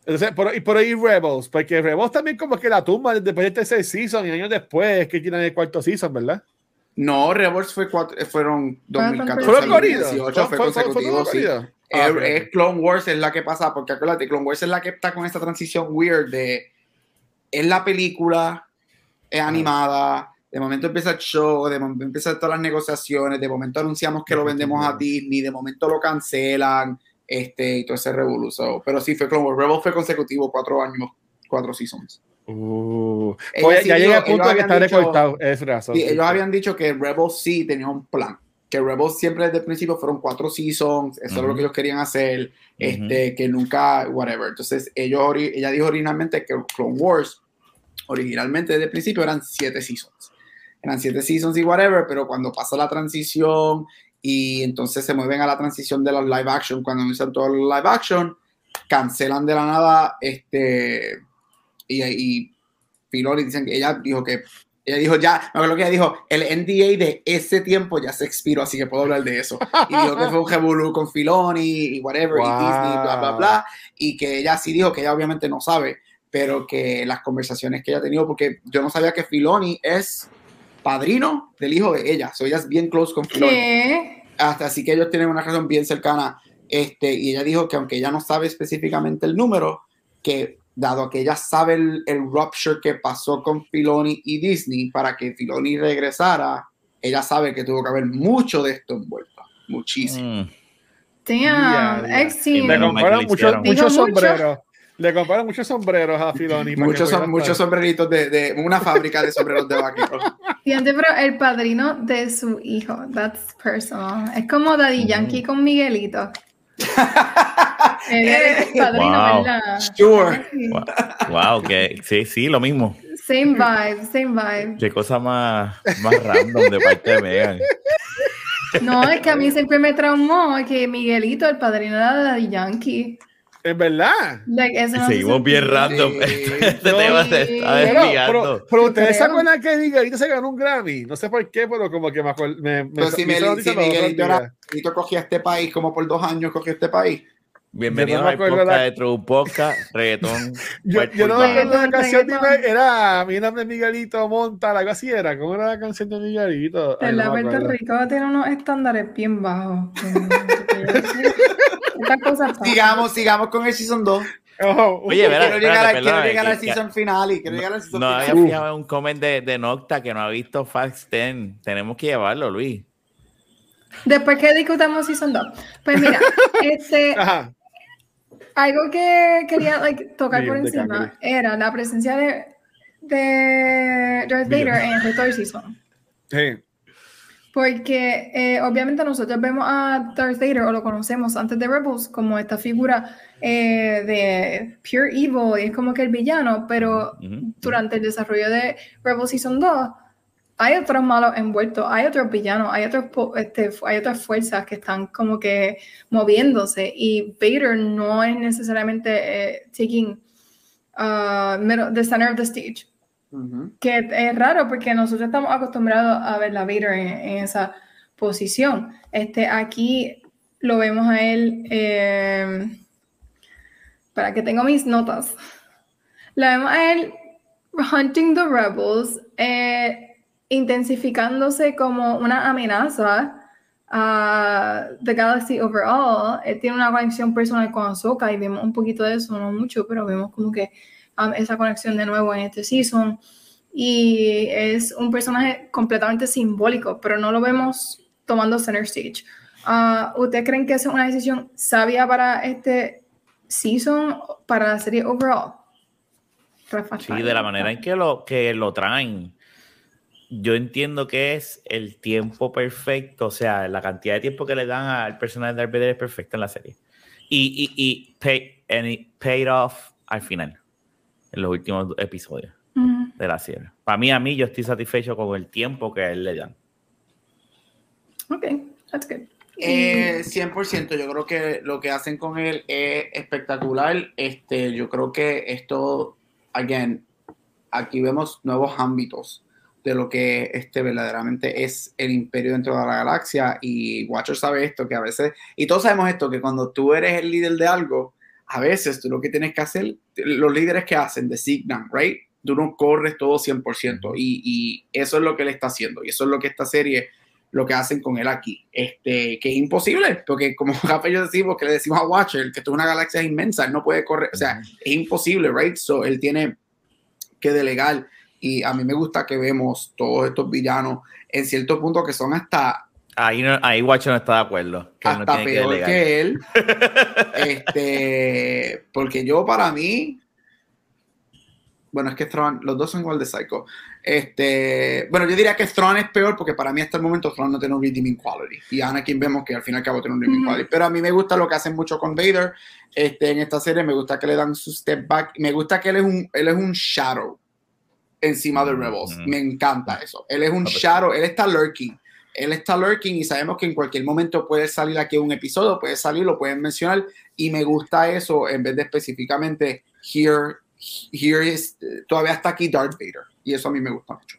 Entonces, por, y por ahí Rebels, porque Rebels también como que la tumba después de tercer season y años después que tienen el cuarto season, ¿verdad? No, Rebels fue cuatro, fueron 2014. ¿Fueron corridos? Fue, consecutivo, sí. Ah, es, Clone Wars es la que pasa, porque acuérdate, Clone Wars es la que está con esta transición weird de es la película, es animada, de momento empieza el show, de momento empiezan todas las negociaciones, de momento anunciamos que lo vendemos a Disney, de momento lo cancelan, este, y todo ese revolución. Pero sí, fue como Rebels fue consecutivo, cuatro años, cuatro seasons. Uh, ya llega el punto de que está recortado. Es razón. Sí, ellos habían dicho que Rebels sí tenía un plan. Que Rebels siempre desde el principio fueron cuatro seasons, eso es lo que ellos querían hacer, este, que nunca, whatever. Entonces, ellos, ella dijo originalmente que Clone Wars, originalmente desde el principio eran siete seasons. Eran siete seasons y whatever, pero cuando pasa la transición y entonces se mueven a la transición de los live action. Cuando usan todos los live action, cancelan de la nada este y, y Filoni dicen que ella dijo que ella dijo ya, me acuerdo que ella dijo, el NDA de ese tiempo ya se expiró, así que puedo hablar de eso. Y dijo que fue un revolú con Filoni y whatever, y Disney, bla, bla, bla. Y que ella sí dijo que ella obviamente no sabe, pero que las conversaciones que ella ha tenido, porque yo no sabía que Filoni es padrino del hijo de ella. So ella es bien close con Flor. Hasta así que ellos tienen una relación bien cercana. Este, y ella dijo que aunque ella no sabe específicamente el número, que dado que ella sabe el, rupture que pasó con Filoni y Disney para que Filoni regresara, ella sabe que tuvo que haber mucho de esto envuelto. Muchísimo. Mm. Damn, muchos sombreros. Le compraron muchos sombreros a Filoni. Muchos, muchos sombreritos de, de, una fábrica de sombreros de vaquero. Fíjate, pero el padrino de su hijo, that's personal. Es como Daddy Yankee con Miguelito. Él es el padrino, ¿verdad? Sure. Wow, que sí, sí, lo mismo. Same vibe, same vibe. Qué cosa más, más random de parte de Megan. No, es que a mí siempre me traumó que Miguelito, el padrino era Daddy Yankee. Es verdad. Seguimos bien random. este tema se está desviando. Pero, ustedes se acuerdan que Miguelito se ganó un Grammy. No sé por qué, pero como que me acuerdo. Me, me, pero si, me, si Miguelito, era, Miguelito cogía este país, como por dos años cogía este país. Bienvenido al podcast la... de True Podcast, reggaetón. yo, yo no me acuerdo la canción de era Mi nombre es Miguelito Monta, algo así era. ¿Cómo era la canción de Miguelito? En la Puerto Rico tiene unos estándares bien bajos. sigamos, sigamos con el Season 2. Oye, quiero, llegar, quiero llegar al season final y quiero llegar al season no final. había fijado un comment de, de Nocta que no ha visto Fast 10. Tenemos que llevarlo, Luis. Después que discutamos Season 2. Pues mira, este, algo que quería like, tocar por encima era la presencia de, de Darth Vader en Third Season. Sí. Porque eh, obviamente nosotros vemos a Darth Vader o lo conocemos antes de Rebels como esta figura eh, de pure evil y es como que el villano, pero durante el desarrollo de Rebels Season 2 hay otros malos envueltos, hay otros villanos, hay, otros, este, hay otras fuerzas que están como que moviéndose y Vader no es necesariamente eh, taking uh, the center of the stage. Que es raro porque nosotros estamos acostumbrados a ver a Vader en, esa posición. Este, aquí lo vemos a él, eh, para que tenga mis notas, lo vemos a él hunting the rebels, eh, intensificándose como una amenaza a the galaxy overall. Él tiene una conexión personal con Ahsoka y vemos un poquito de eso, no mucho, pero vemos como que Um, esa conexión de nuevo en este season. Y es un personaje completamente simbólico, pero no lo vemos tomando center stage. Uh, ¿Ustedes creen que es una decisión sabia para este season, para la serie overall? Sí, de la manera en que lo, que lo traen. Yo entiendo que es el tiempo perfecto, o sea, la cantidad de tiempo que le dan al personaje de Darth Vader es perfecta en la serie. Y, y, y pay, and it paid off al final en los últimos episodios de la serie. Para mí, a mí, yo estoy satisfecho con el tiempo que a él le dan. Ok, that's good. Eh, 100%, yo creo que lo que hacen con él es espectacular. Este, yo creo que esto, again, aquí vemos nuevos ámbitos de lo que este verdaderamente es el imperio dentro de la galaxia. Y Watcher sabe esto, que a veces, y todos sabemos esto, que cuando tú eres el líder de algo, a veces tú lo que tienes que hacer, los líderes que hacen, designan, right? Tú no corres todo 100% y, y eso es lo que él está haciendo y eso es lo que esta serie lo que hacen con él aquí, este, que es imposible, porque como Rafa y yo decimos, que le decimos a Watcher, que es una galaxia inmensa, él no puede correr, o sea, es imposible, right? So, él tiene que delegar y a mí me gusta que vemos todos estos villanos en cierto punto que son hasta Ahí, no, ahí Watcher no está de acuerdo. Que hasta no peor que, que, él. este, porque yo para mí, bueno, es que Thrawn, los dos son igual de psycho. Este, bueno, yo diría que Thrawn es peor porque para mí hasta el momento Thrawn no tiene un redeeming quality. Y Anakin vemos que al fin y al cabo tiene un redeeming quality. Pero a mí me gusta lo que hacen mucho con Vader. Este, en esta serie me gusta que le dan su step back. Me gusta que él es un, él es un shadow encima de Rebels. Me encanta eso. Él es un shadow, él está lurking. Él está lurking y sabemos que en cualquier momento puede salir aquí un episodio, puede salir, lo pueden mencionar. Y me gusta eso en vez de específicamente here here is, todavía está aquí Darth Vader. Y eso a mí me gusta mucho.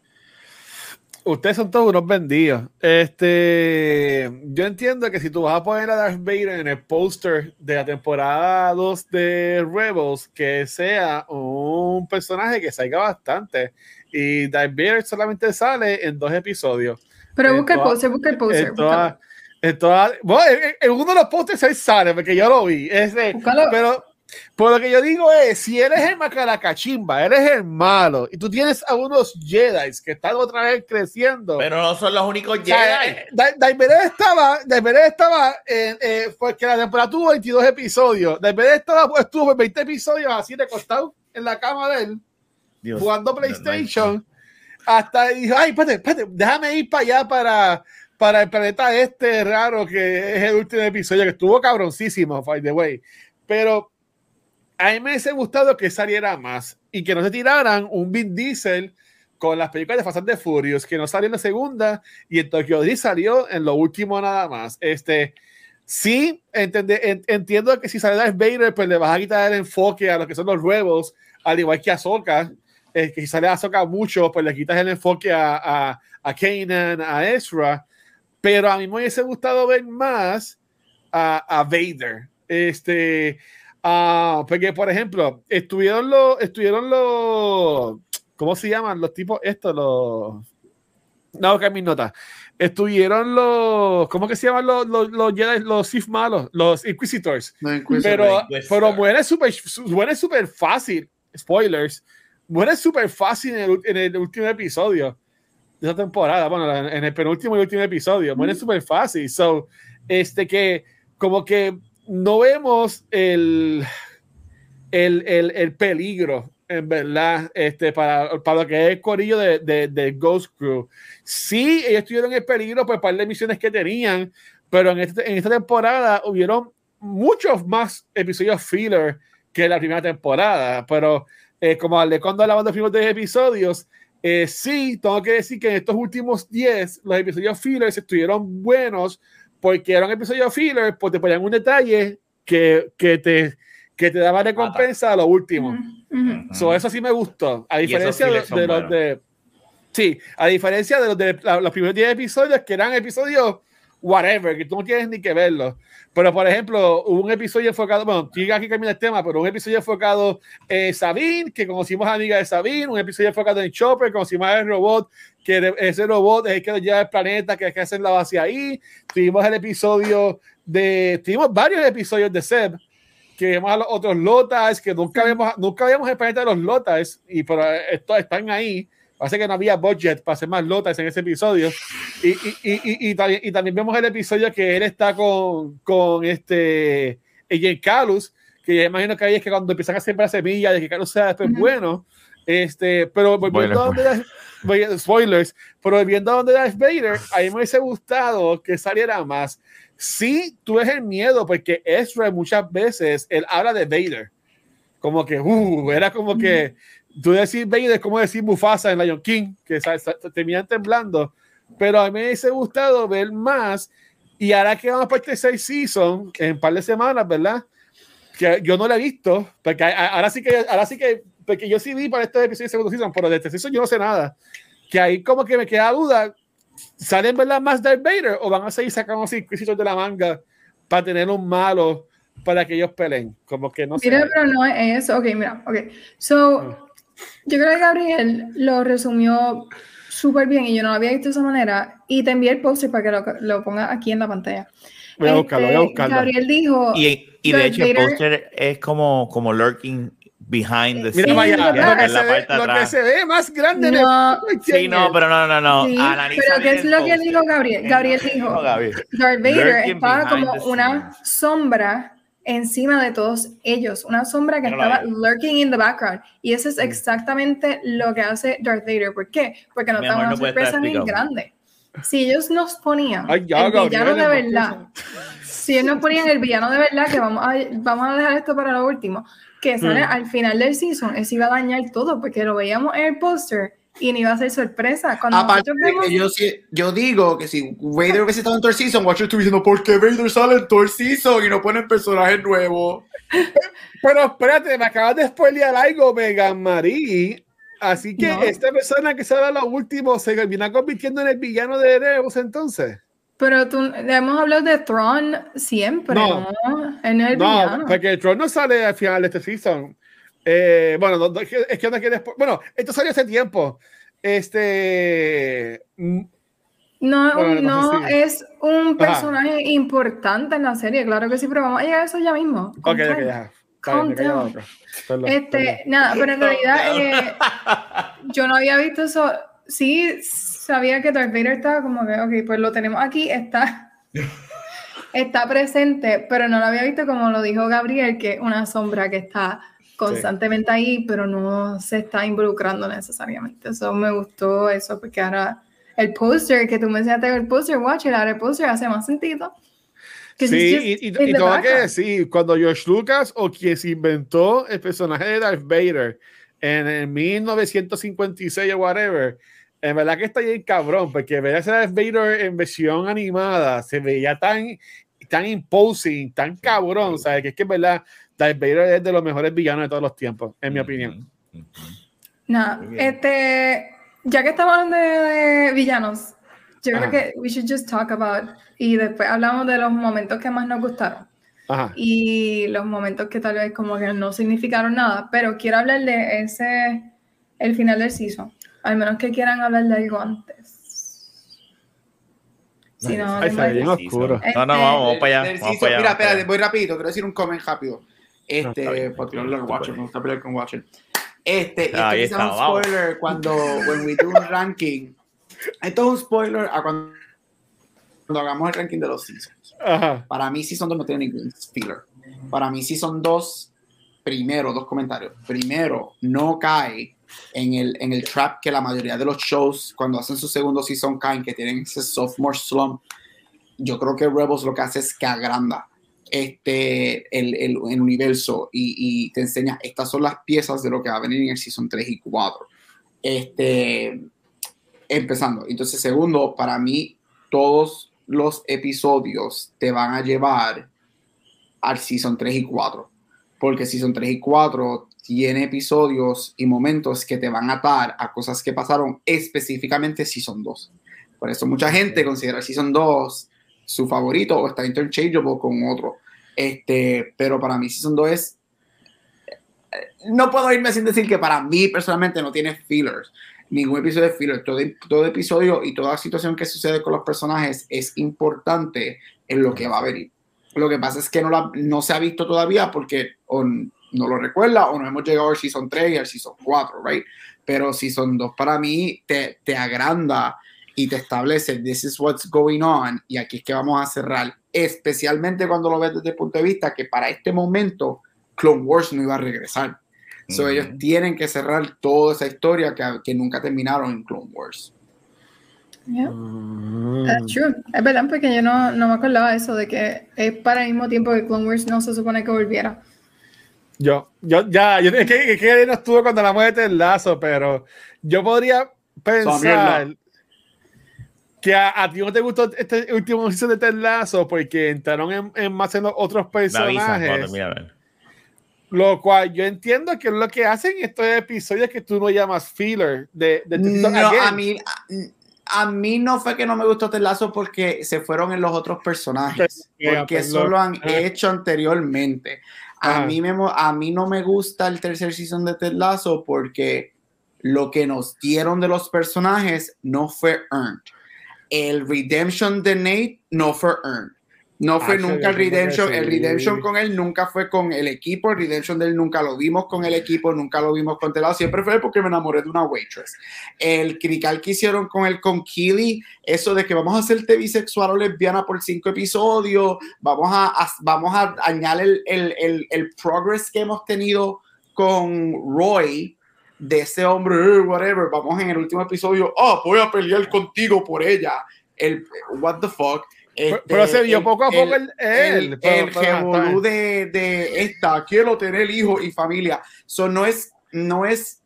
Ustedes son todos unos vendidos. Este, yo entiendo que si tú vas a poner a Darth Vader en el póster de la temporada 2 de Rebels, que sea un personaje que salga bastante. Y Darth Vader solamente sale en dos episodios. Pero busca el póster, busca el póster. En, en, uno de los pósters ahí sale, porque yo lo vi. Ese, pero por lo que yo digo es, si eres el macaracachimba, eres el malo, y tú tienes a unos Jedi que están otra vez creciendo. Pero no son los únicos Jedi. Eh, Daimered estaba, Daimered estaba, en, eh, porque la temporada tuvo 22 episodios. Daimered estaba, estuvo en 20 episodios así de costado en la cama de él, jugando PlayStation. hasta dijo, ay, espérate, espérate, déjame ir para allá para, para el planeta este raro que es el último episodio, que estuvo cabroncísimo, by the way. Pero a mí me hubiese gustado que saliera más y que no se tiraran un Vin Diesel con las películas de Fast and Furious, que no salió en la segunda y en Tokyo Drift salió en lo último nada más. Este, sí, entiendo que si sale Darth Vader, pues le vas a quitar el enfoque a lo que son los Rebels, al igual que a Ahsoka, que si sale a Ahsoka mucho, pues le quitas el enfoque a, a, a Kanan, a Ezra, pero a mí me hubiese gustado ver más a, a Vader. Este, Ah, porque, por ejemplo, estuvieron los, estuvieron los, ¿cómo se llaman? Los tipos, estos, los, no, que mis notas. Estuvieron los, ¿cómo que se llaman los, los, los Jedi, los Sith malos? Los Inquisitors. pero, pero muere súper muere super fácil. Spoilers. Muere súper fácil en el, en el, último episodio de esa temporada. Bueno, en el penúltimo y último episodio. Muere súper fácil. So, este que, como que no vemos el, el, el, el, peligro, en verdad, este, para, para lo que es el corillo de, de, Ghost Crew. Sí, ellos tuvieron el peligro por par de misiones que tenían, pero en, este, en esta temporada hubieron muchos más episodios filler que la primera temporada. Pero eh, como hablé cuando hablaba de primeros 10 episodios, eh, sí, tengo que decir que en estos últimos 10 los episodios fillers estuvieron buenos porque era un episodio filler, pues te ponían un detalle que, que te que te daba recompensa a lo último. eso sí me gustó. A diferencia de, los de. Sí, a diferencia de los de los primeros 10 episodios, que eran episodios whatever, que tú no tienes ni que verlos. Pero, por ejemplo, hubo un episodio enfocado, bueno, aquí aquí cambia el tema, pero un episodio enfocado en Sabine, que conocimos a amiga de Sabine, un episodio enfocado en Chopper, conocimos al robot, que ese robot es el que lleva el planeta, que es que hacen la base ahí. Tuvimos el episodio de, tuvimos varios episodios de Seb, que vemos a los otros Lotas, que nunca vemos, nunca vemos el planeta de los Lotas, y pero estos están ahí. Parece que no había budget para hacer más lotas en ese episodio. Y, y, y, y, también, y también vemos el episodio que él está con, con este Jane Calus, que ya imagino que ahí es que cuando empiezan a sembrar semillas de que Calus sea después bueno. Este, pero volviendo a donde spoilers, pero volviendo a donde Darth Vader, a mí me hubiese gustado que saliera más. Sí, tú ves el miedo, porque Ezra muchas veces él habla de Vader, como que, uh, era como que tú decís Vader como decir Mufasa en Lion King, que terminan temblando, pero a mí me hubiese gustado ver más Y ahora que vamos por este seis season, en un par de semanas, ¿verdad? Que yo no la he visto, porque ahora sí que, ahora sí que, porque yo sí vi para este episodio de segundo season, pero de este season yo no sé nada. Que ahí como que me queda duda, ¿salen verdad más Darth Vader o van a seguir sacando así de la manga para tener un malo para que ellos peleen? Como que no sé. Mira, pero no es eso. Ok, mira, ok. So, ah. Yo creo que Gabriel lo resumió súper bien y yo no lo había visto de esa manera. Y te envié el póster para que lo, lo ponga aquí en la pantalla. Voy a buscarlo, voy a este, buscarlo. Gabriel dijo. Y, y de hecho, el póster es como, como lurking behind the scenes. Mira, vaya, lo, que se, ve, lo que se ve más grande. No, sí, no, pero no, no, no. Sí, pero ¿qué es lo que dijo Gabriel? Gabriel dijo: Darth Vader estaba como una sombra encima de todos ellos, una sombra que estaba lurking in the background. Y eso es exactamente lo que hace Darth Vader. ¿Por qué? Porque no estaba una sorpresa bien grande. Si ellos nos ponían el villano de verdad, si ellos nos ponían el villano de verdad, que vamos a, vamos a dejar esto para lo último, que sale mm. al final del season, eso iba a dañar todo, porque lo veíamos en el póster y ni iba a ser sorpresa. Cuando Aparte yo, yo digo que si Vader hubiese estado en Third Season, Watcher estuviera diciendo, ¿por qué Vader sale en Third Season y no ponen personajes nuevos? Pero espérate, me acabas de spoilear algo, Megan Marie. Así que esta persona que sale a lo último se termina convirtiendo en el villano de Erebus entonces. Pero tú, hemos hablado de Tron siempre, ¿no? En el no, villano. porque Tron no sale al final de este season. Eh, bueno, es que no quiere. Bueno, esto salió hace tiempo. Este. Mm, no, no, es un personaje importante en la serie, claro que sí, pero vamos a llegar a eso ya mismo. Ok, ok, ya. este, nada, pero en realidad eh, yo no había visto eso. Sí, sabía que Darth Vader estaba como que, ok, pues lo tenemos aquí, está, está presente, pero no lo había visto como lo dijo Gabriel, que una sombra que está constantemente ahí, pero no se está involucrando necesariamente. Eso me gustó eso, porque ahora el póster que tú me enseñaste, el póster, watch, el, el póster hace más sentido. sí, y, y, tengo que decir, cuando George Lucas o quien se inventó el personaje de Darth Vader en el 1956 o whatever, en verdad que está bien cabrón, porque ver a Darth Vader en versión animada se veía tan, tan imposing, tan cabrón, ¿sabes? Que es que en verdad Darth Vader es de los mejores villanos de todos los tiempos, en mi opinión. No, este, ya que estamos hablando de, villanos, yo creo que we should just talk about y después hablamos de los momentos que más nos gustaron. Y los momentos que tal vez como que no significaron nada, pero quiero hablar de ese, el final del season. Al menos que quieran hablar de algo antes. Si no, no, oscuro. no, no, vamos, para allá. Vamos para allá mira, espérate, voy rapidito, quiero decir un comment rápido. Este, porque no lo Watcher, me gusta pelear con Watcher. Este, ah, esto es un spoiler cuando when we do un ranking. Esto es un spoiler a cuando, cuando hagamos el ranking de los seasons. Para mí, Season 2 no tiene ningún filler. Para mí, Season 2, primero, dos comentarios. Primero, no cae en el, en el trap que la mayoría de los shows, cuando hacen su segundo season, caen, que tienen ese sophomore slump. Yo creo que Rebels lo que hace es que agranda este, el, el, el universo y, y, te enseña, estas son las piezas de lo que va a venir en el Season 3 y 4. Este, empezando. Entonces, segundo, para mí, todos los episodios te van a llevar al Season 3 y 4. Porque Season 3 y 4 tiene episodios y momentos que te van a atar a cosas que pasaron específicamente Season 2. Por eso mucha gente considera Season 2 su favorito o está interchangeable con otro. Este, pero para mí Season 2 es... No puedo irme sin decir que para mí personalmente no tiene fillers. Ningún episodio de filler. Todo, todo episodio y toda situación que sucede con los personajes es importante en lo que va a venir. Lo que pasa es que no, la, no se ha visto todavía porque o no lo recuerda o no hemos llegado al Season 3 y al Season 4, right? Pero Season 2 para mí te, te agranda y te establece this is what's going on y aquí es que vamos a cerrar, especialmente cuando lo ves desde el punto de vista que para este momento Clone Wars no iba a regresar. So ellos tienen que cerrar toda esa historia que, que nunca terminaron en Clone Wars. Yeah. Mm. true. Es verdad, porque yo no, no me acordaba de eso, de que es para el mismo tiempo que Clone Wars no se supone que volviera. Yo, yo, ya, yo, es que, es que no estuvo cuando la muerte el lazo, pero yo podría pensar, que a, ti no te gustó este último season de Ted Lasso porque entraron en, en más en otros personajes. Lo cual yo entiendo que es lo que hacen estos episodios que tú no llamas filler de, de no, a mí a mí no fue que no me gustó Ted Lasso porque se fueron en los otros personajes, porque eso lo han hecho anteriormente. A mí, me, a mí no me gusta el tercer season de Ted Lasso porque lo que nos dieron de los personajes no fue earned. El redemption de Nate no fue earned. No fue nunca el Redemption. El Redemption con él nunca fue con el equipo. El Redemption de él nunca lo vimos con el equipo, nunca lo vimos con Telado. Siempre fue porque me enamoré de una waitress. El crical que hicieron con él, con Keely, eso de que vamos a hacerte bisexual o lesbiana por cinco episodios, vamos a, vamos a añadir el, el, el, progress que hemos tenido con Roy de ese hombre, eh, whatever, vamos en el último episodio, oh, voy a pelear contigo por ella. El, what the fuck pero se vio poco a poco el, el, el, de, de, esta, quiero tener hijos y familia. Eso no es, no es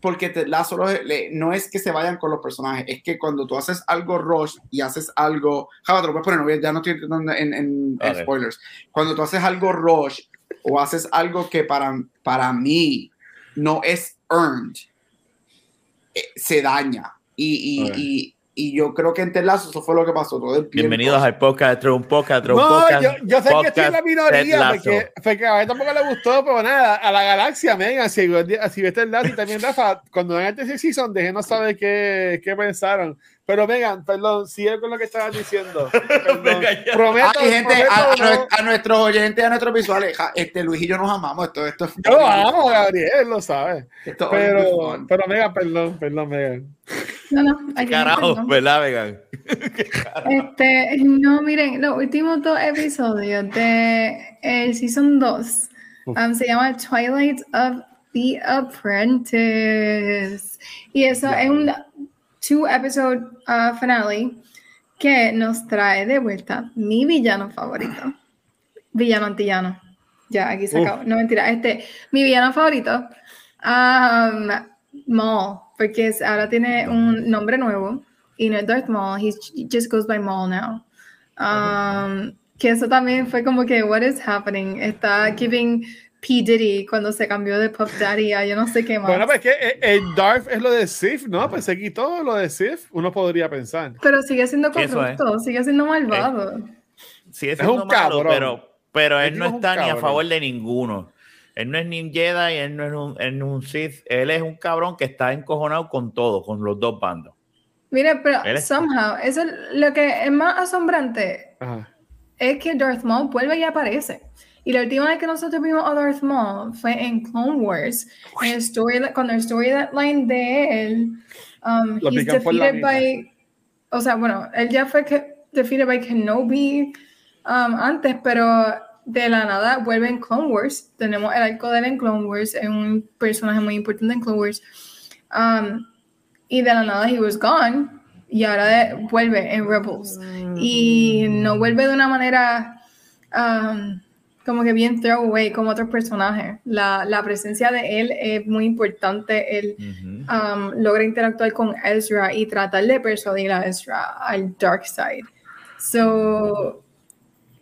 porque te, la solo, no es que se vayan con los personajes, es que cuando tú haces algo rush y haces algo, Java, te lo puedes poner, ya no estoy en, en, en spoilers. Cuando tú haces algo rush o haces algo que para, para mí no es earned, eh, se daña. Y, y, y yo creo que en Telazo eso fue lo que pasó. Todo Bienvenidos al podcast de un podcast, no, podcast. Yo, yo sé que estoy en la minoría, porque, porque, a mí tampoco le gustó, pero nada, a la galaxia, venga, si, si ves el y también Rafa, cuando vean este season, déjenos saber qué, qué pensaron. Pero vengan, perdón, sigue con lo que estabas diciendo. prometo, gente, a, nuestros oyentes, a nuestros visuales, este Luis y yo nos amamos. Esto, esto yo lo amo, Gabriel, lo sabe. pero, pero Megan, perdón, perdón, Megan. No, no, Carajo, ¿verdad, Megan? este, no, miren, los últimos dos episodios de el Season 2 um, se llama Twilight of the Apprentice. Y eso es un two episode uh, finale que nos trae de vuelta mi villano favorito. Villano antillano. Ya, aquí se acabó. No mentira, este, mi villano favorito, um, Maul, porque ahora tiene un nombre nuevo y no es Darth Maul, he just goes by Maul now. Um, que eso también fue como que, what is happening? Está giving P. Diddy cuando se cambió de Puff Daddy a yo no sé qué más. Bueno, pues que eh, el Darth es lo de Sith, ¿no? Pues se quitó lo de Sith, uno podría pensar. Pero sigue siendo corrupto, sigue siendo malvado. sigue siendo es un malo, pero, pero él no está ni a favor de ninguno. Él no es ni un Jedi, él no es un, él un Sith. Él es un cabrón que está encojonado con todo, con los dos bandos. Mire, pero somehow, eso es lo que es más asombrante. Es que Darth Maul vuelve y aparece. Y la última vez que nosotros vimos a Darth Maul fue en Clone Wars, en el story, cuando el storyline de él, um, he's defeated by, o sea, bueno, él ya fue defeated by Kenobi um, antes, pero de la nada vuelve en Clone Wars. Tenemos el arco de él en Clone Wars, es un personaje muy importante en Clone Wars. Um, y de la nada he was gone y ahora vuelve en Rebels. Y no vuelve de una manera um, como que bien throwaway como otros personajes. La, la, presencia de él es muy importante. Él um, logra interactuar con Ezra y tratar de persuadir a Ezra al dark side. So,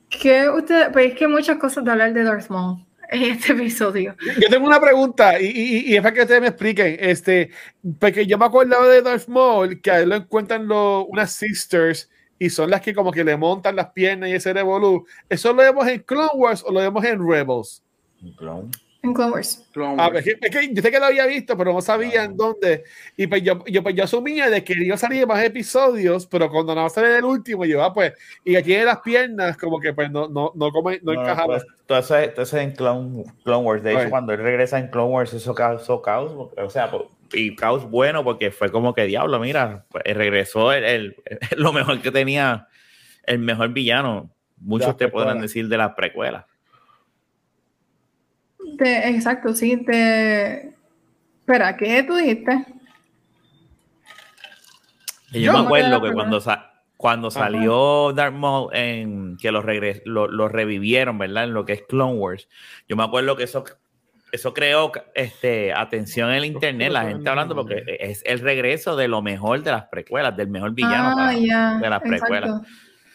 que usted, pues es que muchas cosas de hablar de Darth Maul en este episodio. Yo tengo una pregunta y, y, y, es para que ustedes me expliquen. Este, porque yo me acuerdo de Darth Maul que a él lo encuentran lo, unas sisters y son las que como que le montan las piernas y ese revolú. ¿Eso lo vemos en Clone Wars o lo vemos en Rebels? En Clone, en Clone Wars. Ah, es, que, yo sé que lo había visto, pero no sabía en dónde. Y pues yo, yo, pues yo asumía de que iba a salir más episodios, pero cuando no va a salir el último, yo, ah, pues, y aquí en las piernas, como que pues no, no, no, come, no, encajaba. Pues, entonces, en Clone, Clone Wars, de hecho, cuando él regresa en Clone Wars, eso causó caos, o sea, pues, y caos bueno porque fue como que diablo, mira, pues, regresó el, lo mejor que tenía el mejor villano. Muchos te podrán decir de las precuelas. exacto, sí. Te... Espera, ¿qué tú dijiste? yo, me acuerdo que cuando, cuando salió Dark Maul en que lo, lo, revivieron, ¿verdad? En lo que es Clone Wars. Yo me acuerdo que eso eso creó este, atención en el internet, la gente hablando, porque es el regreso de lo mejor de las precuelas, del mejor villano ah, de las precuelas.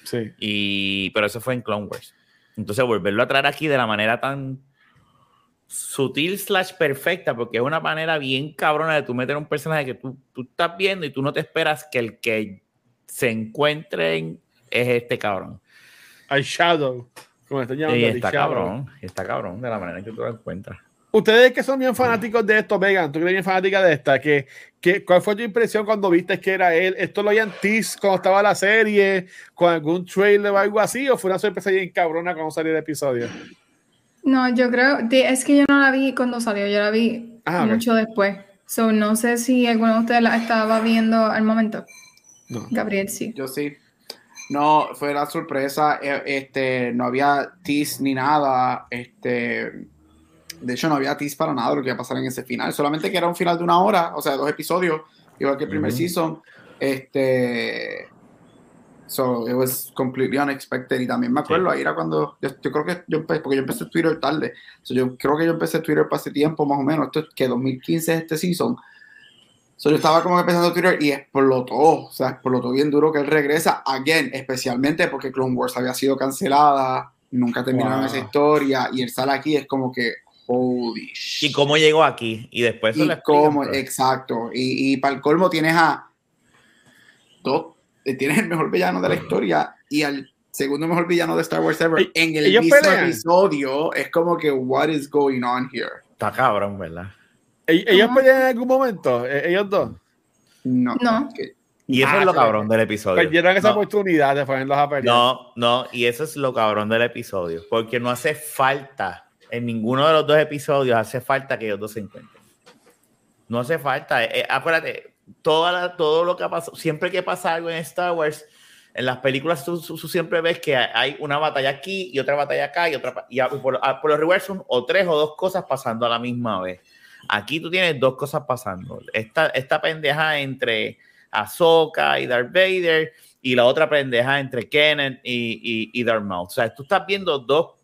Sí. Y, pero eso fue en Clone Wars. Entonces, volverlo a traer aquí de la manera tan sutil slash perfecta, porque es una manera bien cabrona de tú meter un personaje que tú, tú estás viendo y tú no te esperas que el que se encuentre es este cabrón. Hay Shadow, como están llamando. Y está cabrón, está cabrón de la manera en que tú lo encuentras. Ustedes que son bien fanáticos de esto, Megan, tú que eres bien fanática de esta, que, que, ¿cuál fue tu impresión cuando viste que era él? ¿Esto lo habían teased cuando estaba la serie, con algún trailer o algo así, o fue una sorpresa bien cabrona cuando salió el episodio? No, yo creo, es que yo no la vi cuando salió, yo la vi ah, mucho después. So, no sé si alguno de ustedes la estaba viendo al momento. No. Gabriel, sí. Yo sí. No, fue la sorpresa. Eh, este, no había tease ni nada. Este de hecho, no había tease para nada de lo que iba a pasar en ese final. Solamente que era un final de una hora, o sea, dos episodios, igual que el primer season. Este. So, it was completely unexpected. Y también me acuerdo, ahí era cuando. Yo, creo que yo empecé, porque yo empecé Twitter tarde. So, yo creo que yo empecé Twitter para ese tiempo, más o menos. Esto es que 2015 es este season. So, yo estaba como empezando Twitter y explotó, o sea, explotó bien duro que él regresa, again, especialmente porque Clone Wars había sido cancelada, nunca terminaron esa historia, y él sale aquí, es como que, holy ¿Y cómo llegó aquí? Y después y cómo, exacto. Y, y, para el colmo tienes a dos, eh, tienes el mejor villano de la historia y al segundo mejor villano de Star Wars ever en el mismo episodio. Es como que, what is going on here? Está cabrón, ¿verdad? ¿Ellos pelean en algún momento? ¿E-, ¿Ellos dos? No. No. Y eso es lo cabrón del episodio. Perdieron esa oportunidad de ponerlos a pelear. No, no, y eso es lo cabrón del episodio. Porque no hace falta en ninguno de los dos episodios hace falta que ellos dos se encuentren. No hace falta. Eh, eh, acuérdate, toda todo lo que ha pasado, siempre que pasa algo en Star Wars, en las películas tú, siempre ves que hay una batalla aquí y otra batalla acá y otra. Y por, por los reversos son o tres o dos cosas pasando a la misma vez. Aquí tú tienes dos cosas pasando. Esta, esta pendeja entre Ahsoka y Darth Vader y la otra pendeja entre Kenneth y, y, Darth Maul. O sea, tú estás viendo dos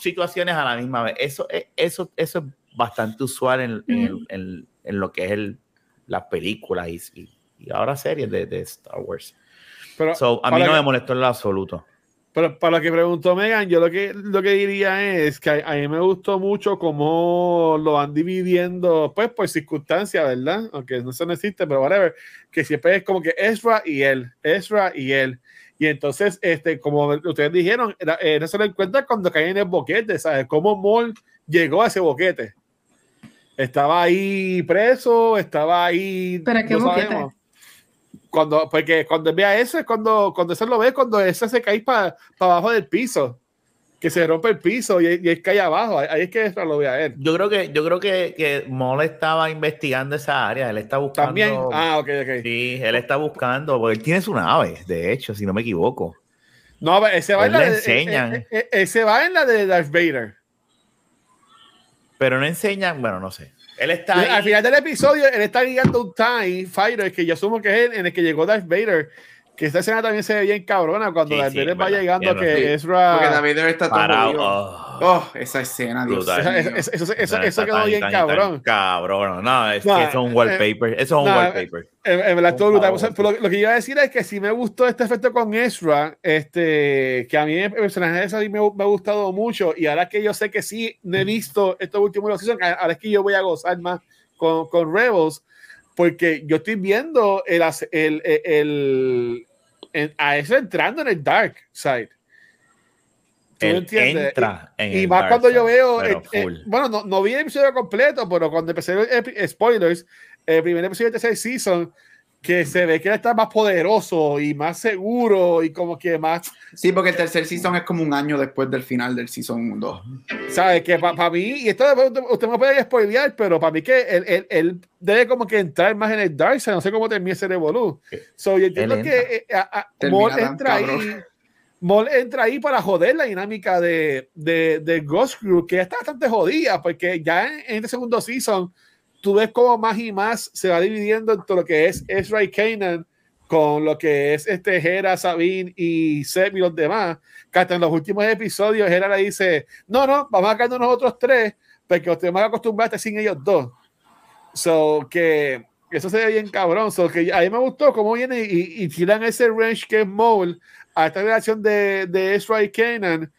situaciones a la misma vez. Eso, eso, eso es bastante usual en, en, en, lo que es el, las películas y, y, ahora series de, de, Star Wars. Pero a mí no me molestó en lo absoluto. Pero para lo que preguntó Megan, yo lo que, lo que diría es que a, mí me gustó mucho cómo lo van dividiendo, pues por circunstancias, ¿verdad? Aunque no se necesite, pero whatever, que siempre es como que Ezra y él, Ezra y él. Y entonces, este, como ustedes dijeron, eh, no se lo encuentra cuando cae en el boquete, ¿sabes? ¿Cómo Mol llegó a ese boquete? Estaba ahí preso, estaba ahí. ¿Para qué boquete? Cuando, porque cuando vea eso es cuando, cuando se lo ve, cuando ese se cae para abajo del piso que se rompe el piso y, y es que hay abajo. Ahí es que lo voy a ver. Yo creo que, yo creo que, que Mole estaba investigando esa área. Él está buscando. También. Ah, ok, ok. Sí, él está buscando, porque él tiene su nave, de hecho, si no me equivoco. No, ese va, en la, de, enseñan. Eh, eh, ese va en la de Darth Vader. Pero no enseñan, bueno, no sé. Él está ahí. Al final del episodio, él está guiando un TIE Fighter, que yo asumo que es el en el que llegó Darth Vader que esta escena también se ve bien cabrona cuando sí, sí, va llegando que Ezra. Porque David está todo oh. oh. esa escena, Dios. Eso, eso, eso, quedó bien cabrón. cabrón. No, es que eso es un wallpaper. Eso es un wallpaper. En, verdad, todo brutal. lo, que iba a decir es que sí me gustó este efecto con Ezra, este, que a mí el personaje de me, me, ha gustado mucho. Y ahora que yo sé que sí he visto estos últimos seasons, ahora es que yo voy a gozar más con, con Rebels porque yo estoy viendo el, el, el, a eso entrando en el dark side. ¿Tú entiendes? Entra y, y más cuando yo veo, bueno, no, no, vi el episodio completo, pero cuando empecé el, spoilers, el primer episodio de tercer season, que se ve que él está más poderoso y más seguro y como que más... Sí, porque el tercer season es como un año después del final del season 2. ¿Sabes? Que para mí, y esto usted me puede spoilear, pero para mí que él, él, él, debe como que entrar más en el Dark Side, no sé cómo termina ese Revolu. So, yo entiendo que eh, a, entra ahí... Mol entra ahí para joder la dinámica de, de, de Ghost Crew, que está bastante jodida, porque ya en, en este segundo season tú ves cómo más y más se va dividiendo entre lo que es Ezra y Kanan con lo que es este Hera, Sabine y Seb y los demás, que hasta en los últimos episodios Hera le dice, no, no, vamos a quedarnos nosotros tres, porque los tenemos que acostumbrar a estar sin ellos dos. So, que eso se ve bien cabrón. So, que a mí me gustó cómo viene y, y tiran ese range que es Mole a esta relación de, de Ezra y Kanan,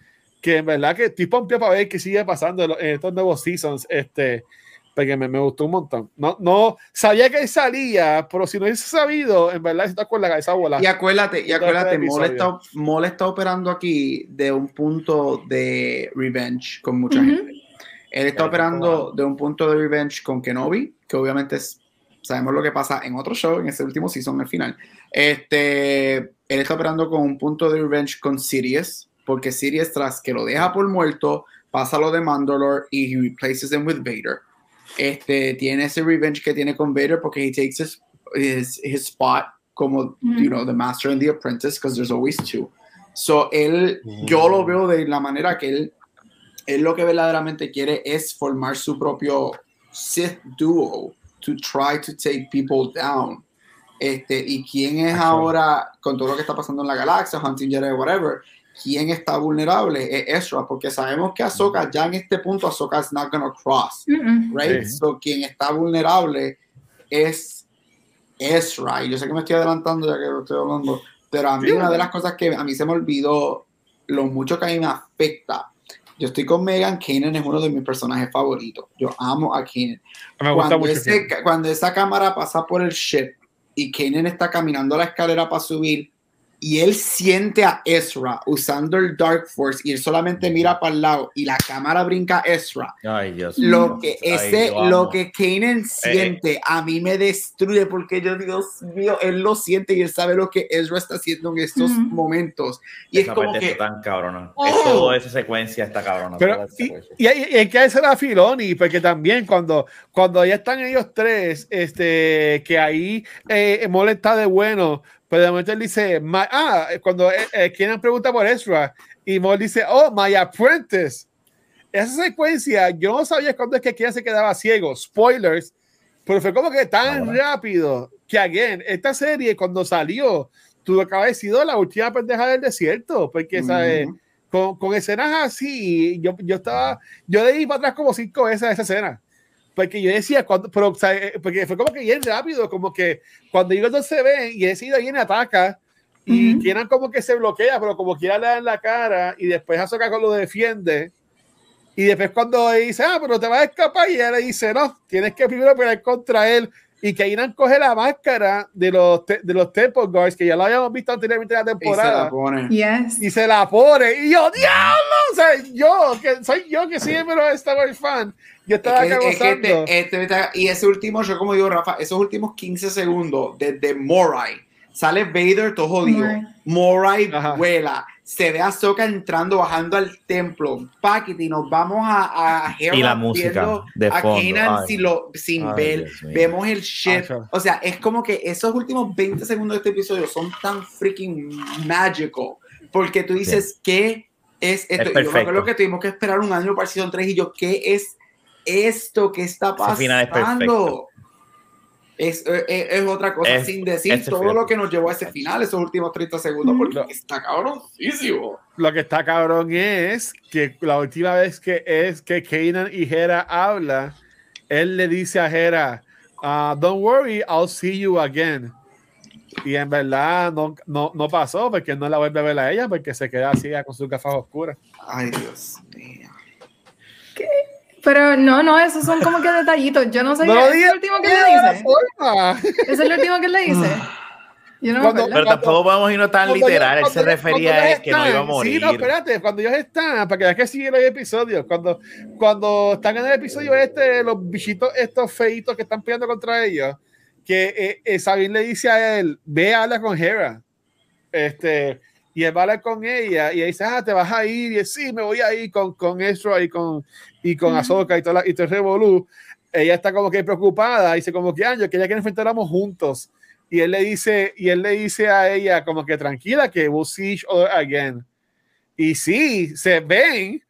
que en verdad que estoy pompeado para ver qué sigue pasando en estos nuevos seasons. Este, porque me, me, gustó un montón. No, no sabía que salía, pero si no hubiese sabido, en verdad está con la cabeza bola. Y acuérdate, y acuérdate, Mole está, Mole está, operando aquí de un punto de revenge con mucha uh -huh. gente. Él está operando de un punto de revenge con Kenobi, que obviamente es, sabemos lo que pasa en otro show, en ese último season, al final. Este, él está operando con un punto de revenge con Sirius, porque Sirius, tras que lo deja por muerto, pasa lo de Mandalore y he replaces him with Vader. Este, tiene ese revenge que tiene con Vader porque he takes his, his, his spot como, mm -hmm. you know, the master and the apprentice, because there's always two. So, él, mm -hmm. yo lo veo de la manera que él, él lo que verdaderamente quiere es formar su propio Sith duo to try to take people down. Este, y quién es ahora, con todo lo que está pasando en la galaxia, Hunting Jedi, whatever, quién está vulnerable es Ezra, porque sabemos que Ahsoka ya en este punto Ahsoka is not gonna cross, mm right? Sí. So quien está vulnerable es Ezra. Y yo sé que me estoy adelantando ya que lo estoy hablando, pero a mí sí. una de las cosas que a mí se me olvidó lo mucho que a mí me afecta. Yo estoy con Megan, Kanan es uno de mis personajes favoritos. Yo amo a Kanan. Me gusta cuando, mucho ese, cuando esa cámara pasa por el ship y Kanan está caminando a la escalera para subir y él siente a Ezra usando el Dark Force y él solamente mira para el lado y la cámara brinca a Ezra. Ay, Dios lo que ese, Ay, lo que Kanan siente eh. a mí me destruye porque yo Dios mío, él lo siente y él sabe lo que Ezra está haciendo en estos mm -hmm. momentos. Y esa es como que tan cabrona. Oh. Es toda esa secuencia está cabrona. Pero, y, y, y, hay que hacer a Filoni porque también cuando cuando ya están ellos tres, este que ahí eh, Mole está de bueno pero de momento él dice, my, ah, cuando eh, eh, pregunta por Ezra, y Maul dice, oh, my apprentice. Esa secuencia, yo no sabía cuándo es que quien se quedaba ciego, spoilers, pero fue como que tan rápido que, again, esta serie cuando salió, tuvo que haber sido la última pendeja del desierto, porque, uh -huh. ¿sabes? Con, con, escenas así, yo, yo estaba, yo le di para atrás como cinco veces a esa escena porque yo decía, cuando, pero, o sea, eh, porque fue como que bien rápido, como que cuando ellos dos se ven y ese viene ataca y uh -huh. Kieran como que se bloquea, pero como quiera le dan la cara y después Azoka lo defiende y después cuando dice, ah, pero te vas a escapar y ella le dice, no, tienes que primero pelear contra él y que Inan coge la máscara de los, de los Temple Guards, que ya lo habíamos visto anteriormente en la temporada. Y se la pone. Yes. Y se la pone. Y yo, diablo, o sea, yo, que soy yo que siempre he Star Wars fan. Yo estaba es que, es que este, este, y ese último, yo como digo, Rafa, esos últimos 15 segundos desde Morai, sale Vader todo jodido. Morai vuela. Se ve a Soka entrando, bajando al templo. Paquete, y nos vamos a, a Hera y la música de a fondo. Kanan sin, lo, sin Ay, ver. Vemos el ship. Ay, o sea, es como que esos últimos 20 segundos de este episodio son tan freaking magical. Porque tú dices, sí. ¿qué es esto? Es yo acuerdo que tuvimos que esperar un año para Season 3 y yo, ¿qué es esto que está pasando? Es, es, es, otra cosa, es, sin decir todo final. lo que nos llevó a ese final, esos últimos 30 segundos, porque lo, está cabronísimo. Lo que está cabrón es que la última vez que es que Kanan y Hera habla, él le dice a Hera, uh, don't worry, I'll see you again. Y en verdad no, no, no pasó porque no la vuelve a ver a ella porque se queda así con sus gafas oscuras. Ay, Dios mío. Pero no, no, esos son como que detallitos. Yo no sé no qué es el último que le dice. Es el último que le dice. No cuando, pero tampoco podemos irnos tan literal. Él se refería a que no iba a morir. Sí, no, espérate. Cuando ellos están, para que veas que siguen los episodios, cuando, cuando están en el episodio este, los bichitos estos feitos que están peleando contra ellos, que eh, eh, Sabine le dice a él, ve, habla con Hera. Este, y él va a hablar con ella y ella dice, ah, te vas a ir. Y él, sí, me voy a ir con, con Ezra y con, y con Ahsoka y todo, la, y todo el revolú. Ella está como que preocupada y dice como que, ah, yo quería que nos enfrentáramos juntos. Y él le dice, y él le dice a ella como que tranquila, que we'll see each other again. Y sí, se ven,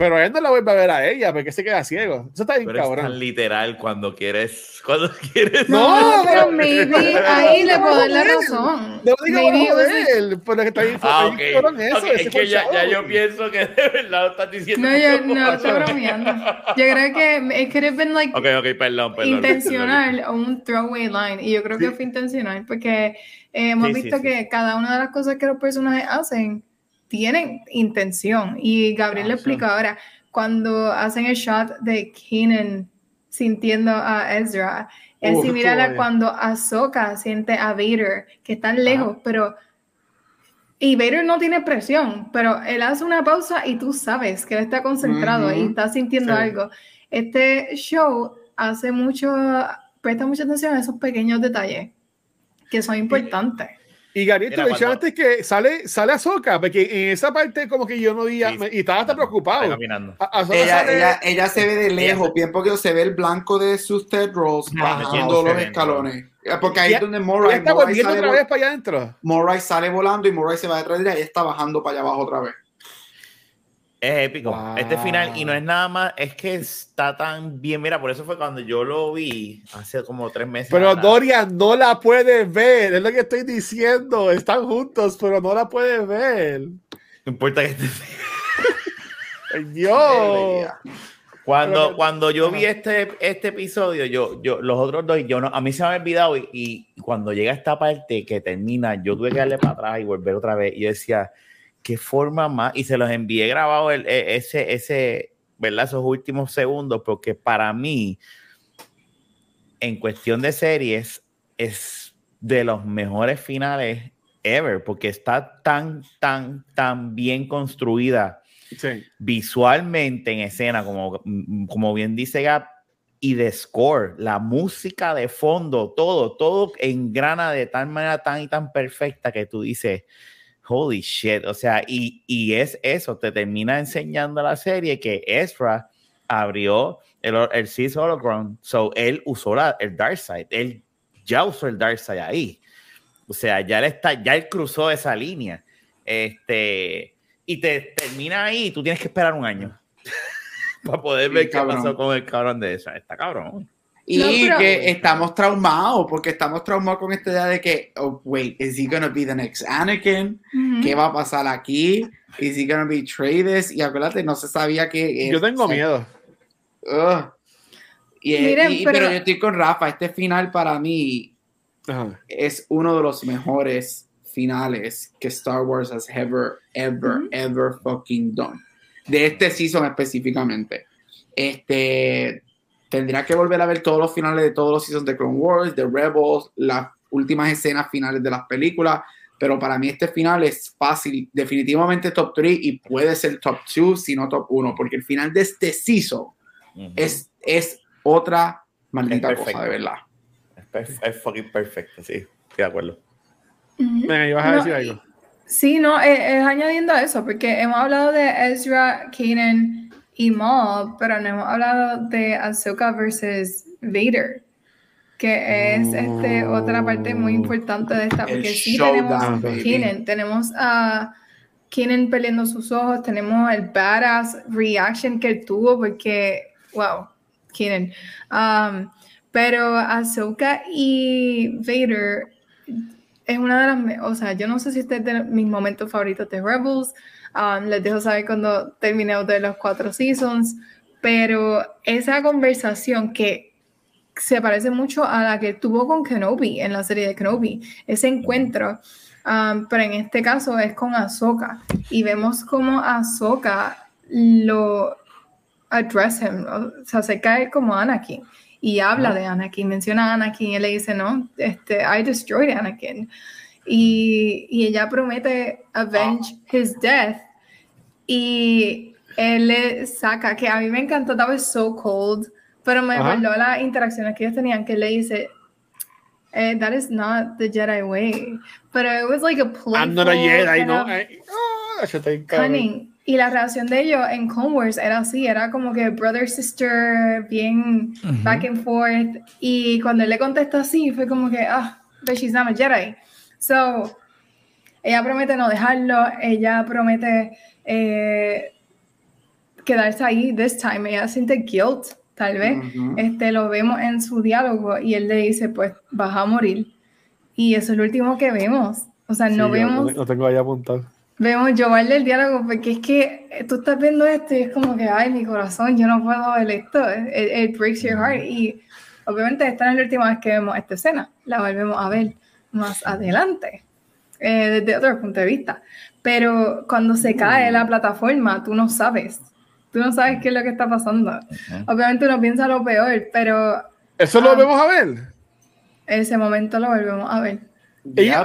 pero él no la vuelve a ver a ella porque se queda ciego. Eso está bien pero cabrón. Es tan literal cuando quieres, cuando quieres. No, pero maybe ahí le puedo dar la razón. No digo él, pero que está bien, Ah, está ok. bien cabrón eso, Ok, ese es que ya, ya yo pienso que de verdad lo estás diciendo. No, yo no, estoy bromeando. Yo creo que it could have been like Ok, ok, perdón, perdón. intencional o un throwaway line. Y yo creo que fue intencional porque eh, hemos Sí, sí, visto sí. que cada una de las cosas que los personajes hacen tienen intención. Y Gabriel le explica ahora, cuando hacen el shot de Keenan sintiendo a Ezra, es similar a cuando Ahsoka siente a Vader, que están lejos, pero... Y Vader no tiene presión, pero él hace una pausa y tú sabes que él está concentrado y está sintiendo Sí. algo. Este show hace mucho, presta mucha atención a esos pequeños detalles que son importantes. Y Gabriel, tú mencionaste que sale, sale Ahsoka, porque en esa parte como que yo no veía, Sí, me- sí. y estaba hasta preocupado. A- Ella, sale- ella, ella se ve de lejos, Ella- bien porque se ve el blanco de sus Ted Rolls Ajá, bajando los escalones. Porque ahí es donde Moray, está Moray volviendo sale, otra vol- vez para allá adentro. Moray sale volando y Moray se va detrás de ella y ella está bajando para allá abajo otra vez. Es épico. Wow. Este final, y no es nada más, es que está tan bien. Mira, por eso fue cuando yo lo vi hace como tres meses. Pero. Dorian no la puede ver, es lo que estoy diciendo. Están juntos, pero no la puede ver. No importa que esté- Dios. Cuando, Pero- cuando yo vi este, este episodio, yo, yo, los otros dos, yo no, a mí se me había olvidado y, y cuando llega esta parte que termina, yo tuve que darle para atrás y volver otra vez. Y yo decía, qué forma más, y se los envié grabado el, e- ese, ese, ¿verdad? Esos últimos segundos, porque para mí, en cuestión de series, es de los mejores finales ever, porque está tan, tan, tan bien construida Sí. visualmente en escena, como, como bien dice Gap, y de score, la música de fondo, todo, todo engrana de tal manera tan y tan perfecta que tú dices, holy shit, o sea, y, y es eso, te termina enseñando la serie que Ezra abrió el, el Sith Holocron, so él usó la, el Dark Side, él ya usó el Dark Side ahí, o sea, ya él está, ya él cruzó esa línea, este, y te termina ahí, y tú tienes que esperar un año para poder Sí, ver qué cabrón. pasó con el cabrón de esa, está cabrón. Y No, pero- que estamos traumados, porque estamos traumados con esta idea de que, oh, wait, is he gonna be the next Anakin? ¿Qué va a pasar aquí? Is he gonna betray this? Y acuérdate, no se sabía que... Yo tengo sea, miedo. ugh. Y, Miren, y- pero- pero yo estoy con Rafa, este final para mí Ajá. es uno de los mejores finales que Star Wars has ever, ever, ever fucking done. De este season específicamente. Este tendría que volver a ver todos los finales de todos los seasons de Clone Wars, de Rebels, las últimas escenas finales de las películas. Pero para mí este final es fácil, definitivamente top 3 y puede ser top 2, si no top 1, porque el final de este season es, es otra maldita Es cosa, perfecto. de verdad. Es, fucking perfecto, sí, estoy de acuerdo. Venga, ibas a No, decir algo. Sí, no, es, es añadiendo a eso, porque hemos hablado de Ezra, Kanan y Maul, pero no hemos hablado de Ahsoka versus Vader, que es este, otra parte muy importante de esta, porque sí tenemos baby. Kanan, tenemos a peleando sus ojos, tenemos el badass reaction que él tuvo, porque, wow, Kanan. Um, pero Ahsoka y Vader es una de las, o sea, yo no sé si este es de mis momentos favoritos de Rebels, um, les dejo saber cuando termine de los cuatro seasons, pero esa conversación que se parece mucho a la que tuvo con Kenobi en la serie de Kenobi, ese encuentro, um, pero en este caso es con Ahsoka, y vemos como Ahsoka lo address him, o sea, se cae como Anakin y habla de Anakin, menciona a Anakin y él le dice, no, este, I destroyed Anakin. Y, y ella promete avenge his death y él le saca, que a mí me encantó, that was so cold, pero me recordó las interacciones que ellos tenían, que él le dice, eh, that is not the Jedi way, pero it was like a playful I'm not a Jedi, no. ah, yo estoy. Y la reacción de ellos en Clone Wars era así, era como que brother, sister, bien back and forth. Y cuando él le contesta así, fue como que, ah, but she's not a Jedi. So, ella promete no dejarlo, ella promete eh, quedarse ahí this time. Ella siente guilt, tal vez. este, lo vemos en su diálogo y él le dice, pues vas a morir. Y eso es lo último que vemos. O sea, no vemos... Lo tengo ahí apuntado. Vemos yo el diálogo porque es que tú estás viendo esto y es como que, ay, mi corazón, yo no puedo ver esto. It, breaks your heart. Y obviamente esta no es la última vez que vemos esta escena. La volvemos a ver más adelante, eh, desde otro punto de vista. Pero cuando se cae la plataforma, tú no sabes. Tú no sabes qué es lo que está pasando. Obviamente uno piensa lo peor, pero... ¿Eso lo volvemos a ver? Ese momento lo volvemos a ver.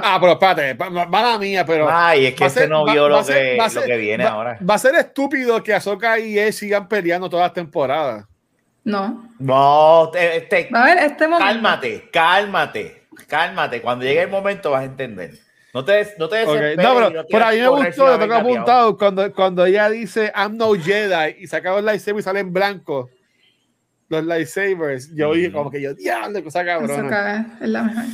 Ah, pero espérate, mala mía, pero. Ay, es que este no vio lo, que, lo que viene ahora. Va a ser estúpido que Azoka y él sigan peleando todas las temporadas. No. No, este, a ver, este momento. Cálmate, cálmate, cálmate. Cuando llegue el momento vas a entender. No te, no te okay. No, pero por ahí me gustó, lo tengo apuntado, cuando, cuando ella dice I'm no Jedi y saca los lightsabers y sale en blanco. Los lightsabers. Yo dije como que yo, diablo, cosa cabrón. es la mejor.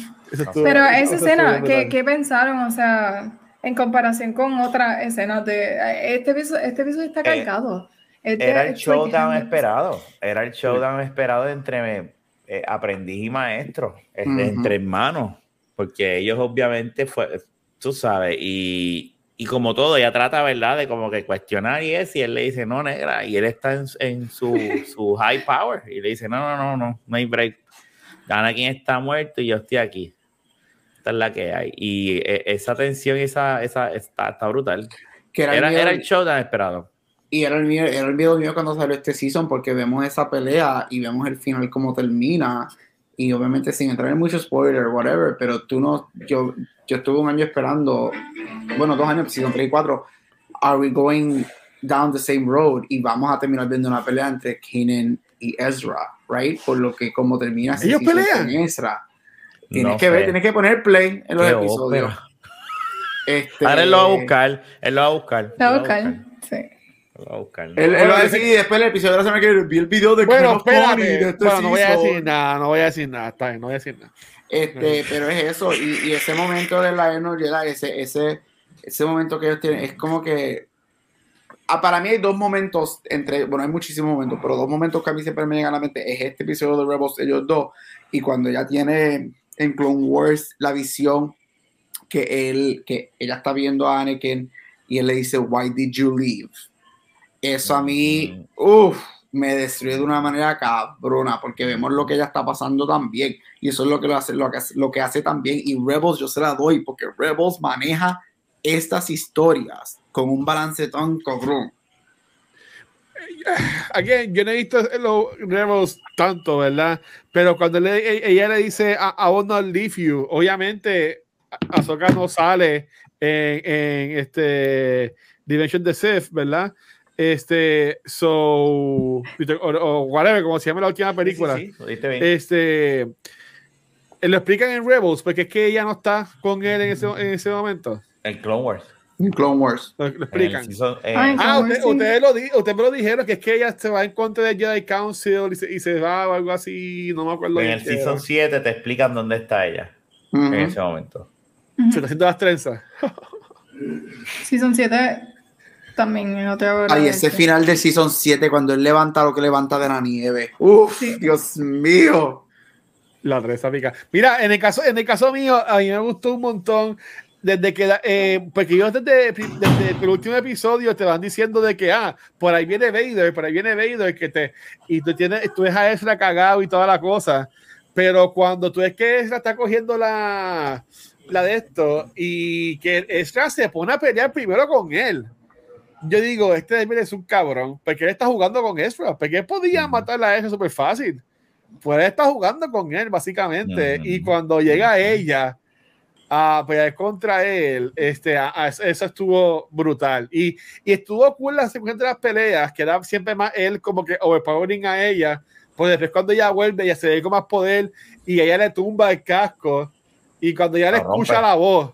pero esa escena, ¿qué, ¿qué, pensaron? O sea, en comparación con otras escenas de... Este episodio, este episodio está eh, cargado. Este era el showdown esperado. Era el showdown esperado entre eh, aprendiz y maestro, entre hermanos. Porque ellos obviamente fue, tú sabes, y, y, como todo, ella trata, ¿verdad?, de como que cuestionar y es, y él le dice, no, negra, y él está en, en su, su, high power, y le dice, no, no, no, no, no hay break. Gana quien está muerto y yo estoy aquí. Esta es la que hay. Y e, esa tensión, esa, esa está, está brutal. Que era, era, el show tan esperado. Y era el, miedo, era el miedo mío cuando salió este season, porque vemos esa pelea y vemos el final cómo termina y obviamente sin entrar en mucho spoiler, whatever, pero tú no, yo, yo estuve un año esperando, bueno, dos años, si son tres y cuatro, are we going down the same road? Y vamos a terminar viendo una pelea entre Kanan y Ezra, right? Por lo que como termina ¿Ellos pelean? Ezra. Tienes que ver, tienes que poner play en los episodios. Este, Ahora él lo va a buscar, él lo va a buscar. Lo va a buscar, sí. Lo va a buscar. Él, él va a decir y después el episodio de la semana que vi el video de bueno, espérate, este bueno, no voy a decir nada, no voy a decir nada, está bien, no voy a decir nada. Este, pero es eso, y, y ese momento de la Jedi, ese, ese, ese momento que ellos tienen, es como que ah, para mí hay dos momentos entre, bueno, hay muchísimos momentos, pero dos momentos que a mí siempre me llegan a la mente es este episodio de Rebels, ellos dos, y cuando ella tiene en Clone Wars la visión que él, que ella está viendo a Anakin y él le dice, why did you leave? Eso a mí, uff, me destruye de una manera cabrona, porque vemos lo que ella está pasando también, y eso es lo que, lo hace, lo que, lo que hace también, y Rebels yo se la doy, porque Rebels maneja estas historias con un balance tan cabrón. Again, yo no he visto los Rebels tanto, ¿verdad? Pero cuando le, ella le dice a, a not leave you, obviamente Ahsoka no sale en, en este Dimension the Sith, ¿verdad? Este, so, o, whatever, como se llama la última película. este, lo explican en Rebels, porque es que ella no está con él en ese, en ese momento. En Clone Wars. En Clone Wars. Lo, explican. Eh, ah, ustedes lo, usted me lo dijeron, que es que ella se va en contra de Jedi Council y se, y se va o algo así, no me acuerdo. En el Season 7 te explican dónde está ella en ese momento. Se está haciendo las trenzas. Season 7 también en otra Ay, ese final del Season 7 cuando él levanta lo que levanta de la nieve. Uf, Dios mío. La trenza pica. Mira, en el caso, en el caso mío, a mí me gustó un montón desde que, eh, porque yo desde, desde, el último episodio te van diciendo de que, ah, por ahí viene Vader, por ahí viene Vader, que te, y tú tienes, tú ves a Ezra cagado y toda la cosa, pero cuando tú ves que Ezra está cogiendo la, la de esto y que Ezra se pone a pelear primero con él, yo digo, este es un cabrón, porque él está jugando con Ezra, porque él podía matar a Ezra súper fácil. Pues él está jugando con él, básicamente, y cuando llega ella a pelear contra él, este, eso estuvo brutal. Y, y estuvo cool la secuencia de las peleas, que era siempre más él como que overpowering a ella, pues después cuando ella vuelve, ella se ve con más poder y ella le tumba el casco, y cuando ella le escucha la voz,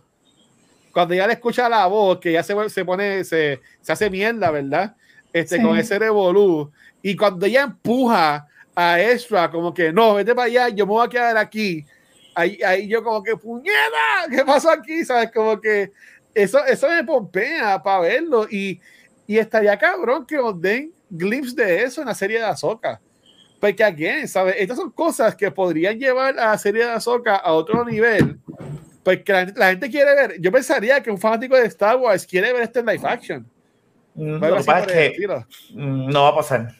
cuando ya le escucha la voz, que ya se, se pone, se, se, hace mierda, ¿verdad? Este, Con ese revolú. Y cuando ella empuja a Ezra, como que no, vete para allá, yo me voy a quedar aquí. Ahí, ahí yo, como que, puñeta, ¿qué pasó aquí? ¿Sabes? Como que eso, eso me pompea para verlo. Y, y estaría cabrón que nos den glimpse de eso en la serie de Ahsoka. Porque, again, ¿sabes? Estas son cosas que podrían llevar a la serie de Ahsoka a otro nivel. Porque la, la gente quiere ver. Yo pensaría que un fanático de Star Wars quiere ver esto en live action. Mm, Lo pasa es que mm, no va a pasar.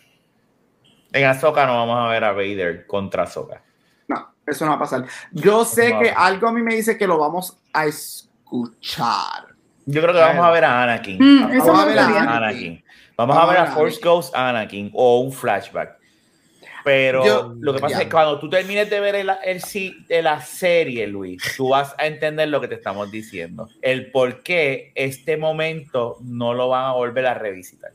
En Ahsoka no vamos a ver a Vader contra Ahsoka. No, eso no va a pasar. Yo sé No. que algo a mí me dice que lo vamos a escuchar. Yo creo que vamos a ver a Anakin. Mm, eso Vamos a ver a. Anakin. Vamos, a ver a Force Ghost Anakin o un flashback. Pero Yo- lo que pasa ya. es que cuando tú termines de ver el, el sí de la serie, Luis, tú vas a entender lo que te estamos diciendo. El por qué este momento no lo van a volver a revisitar.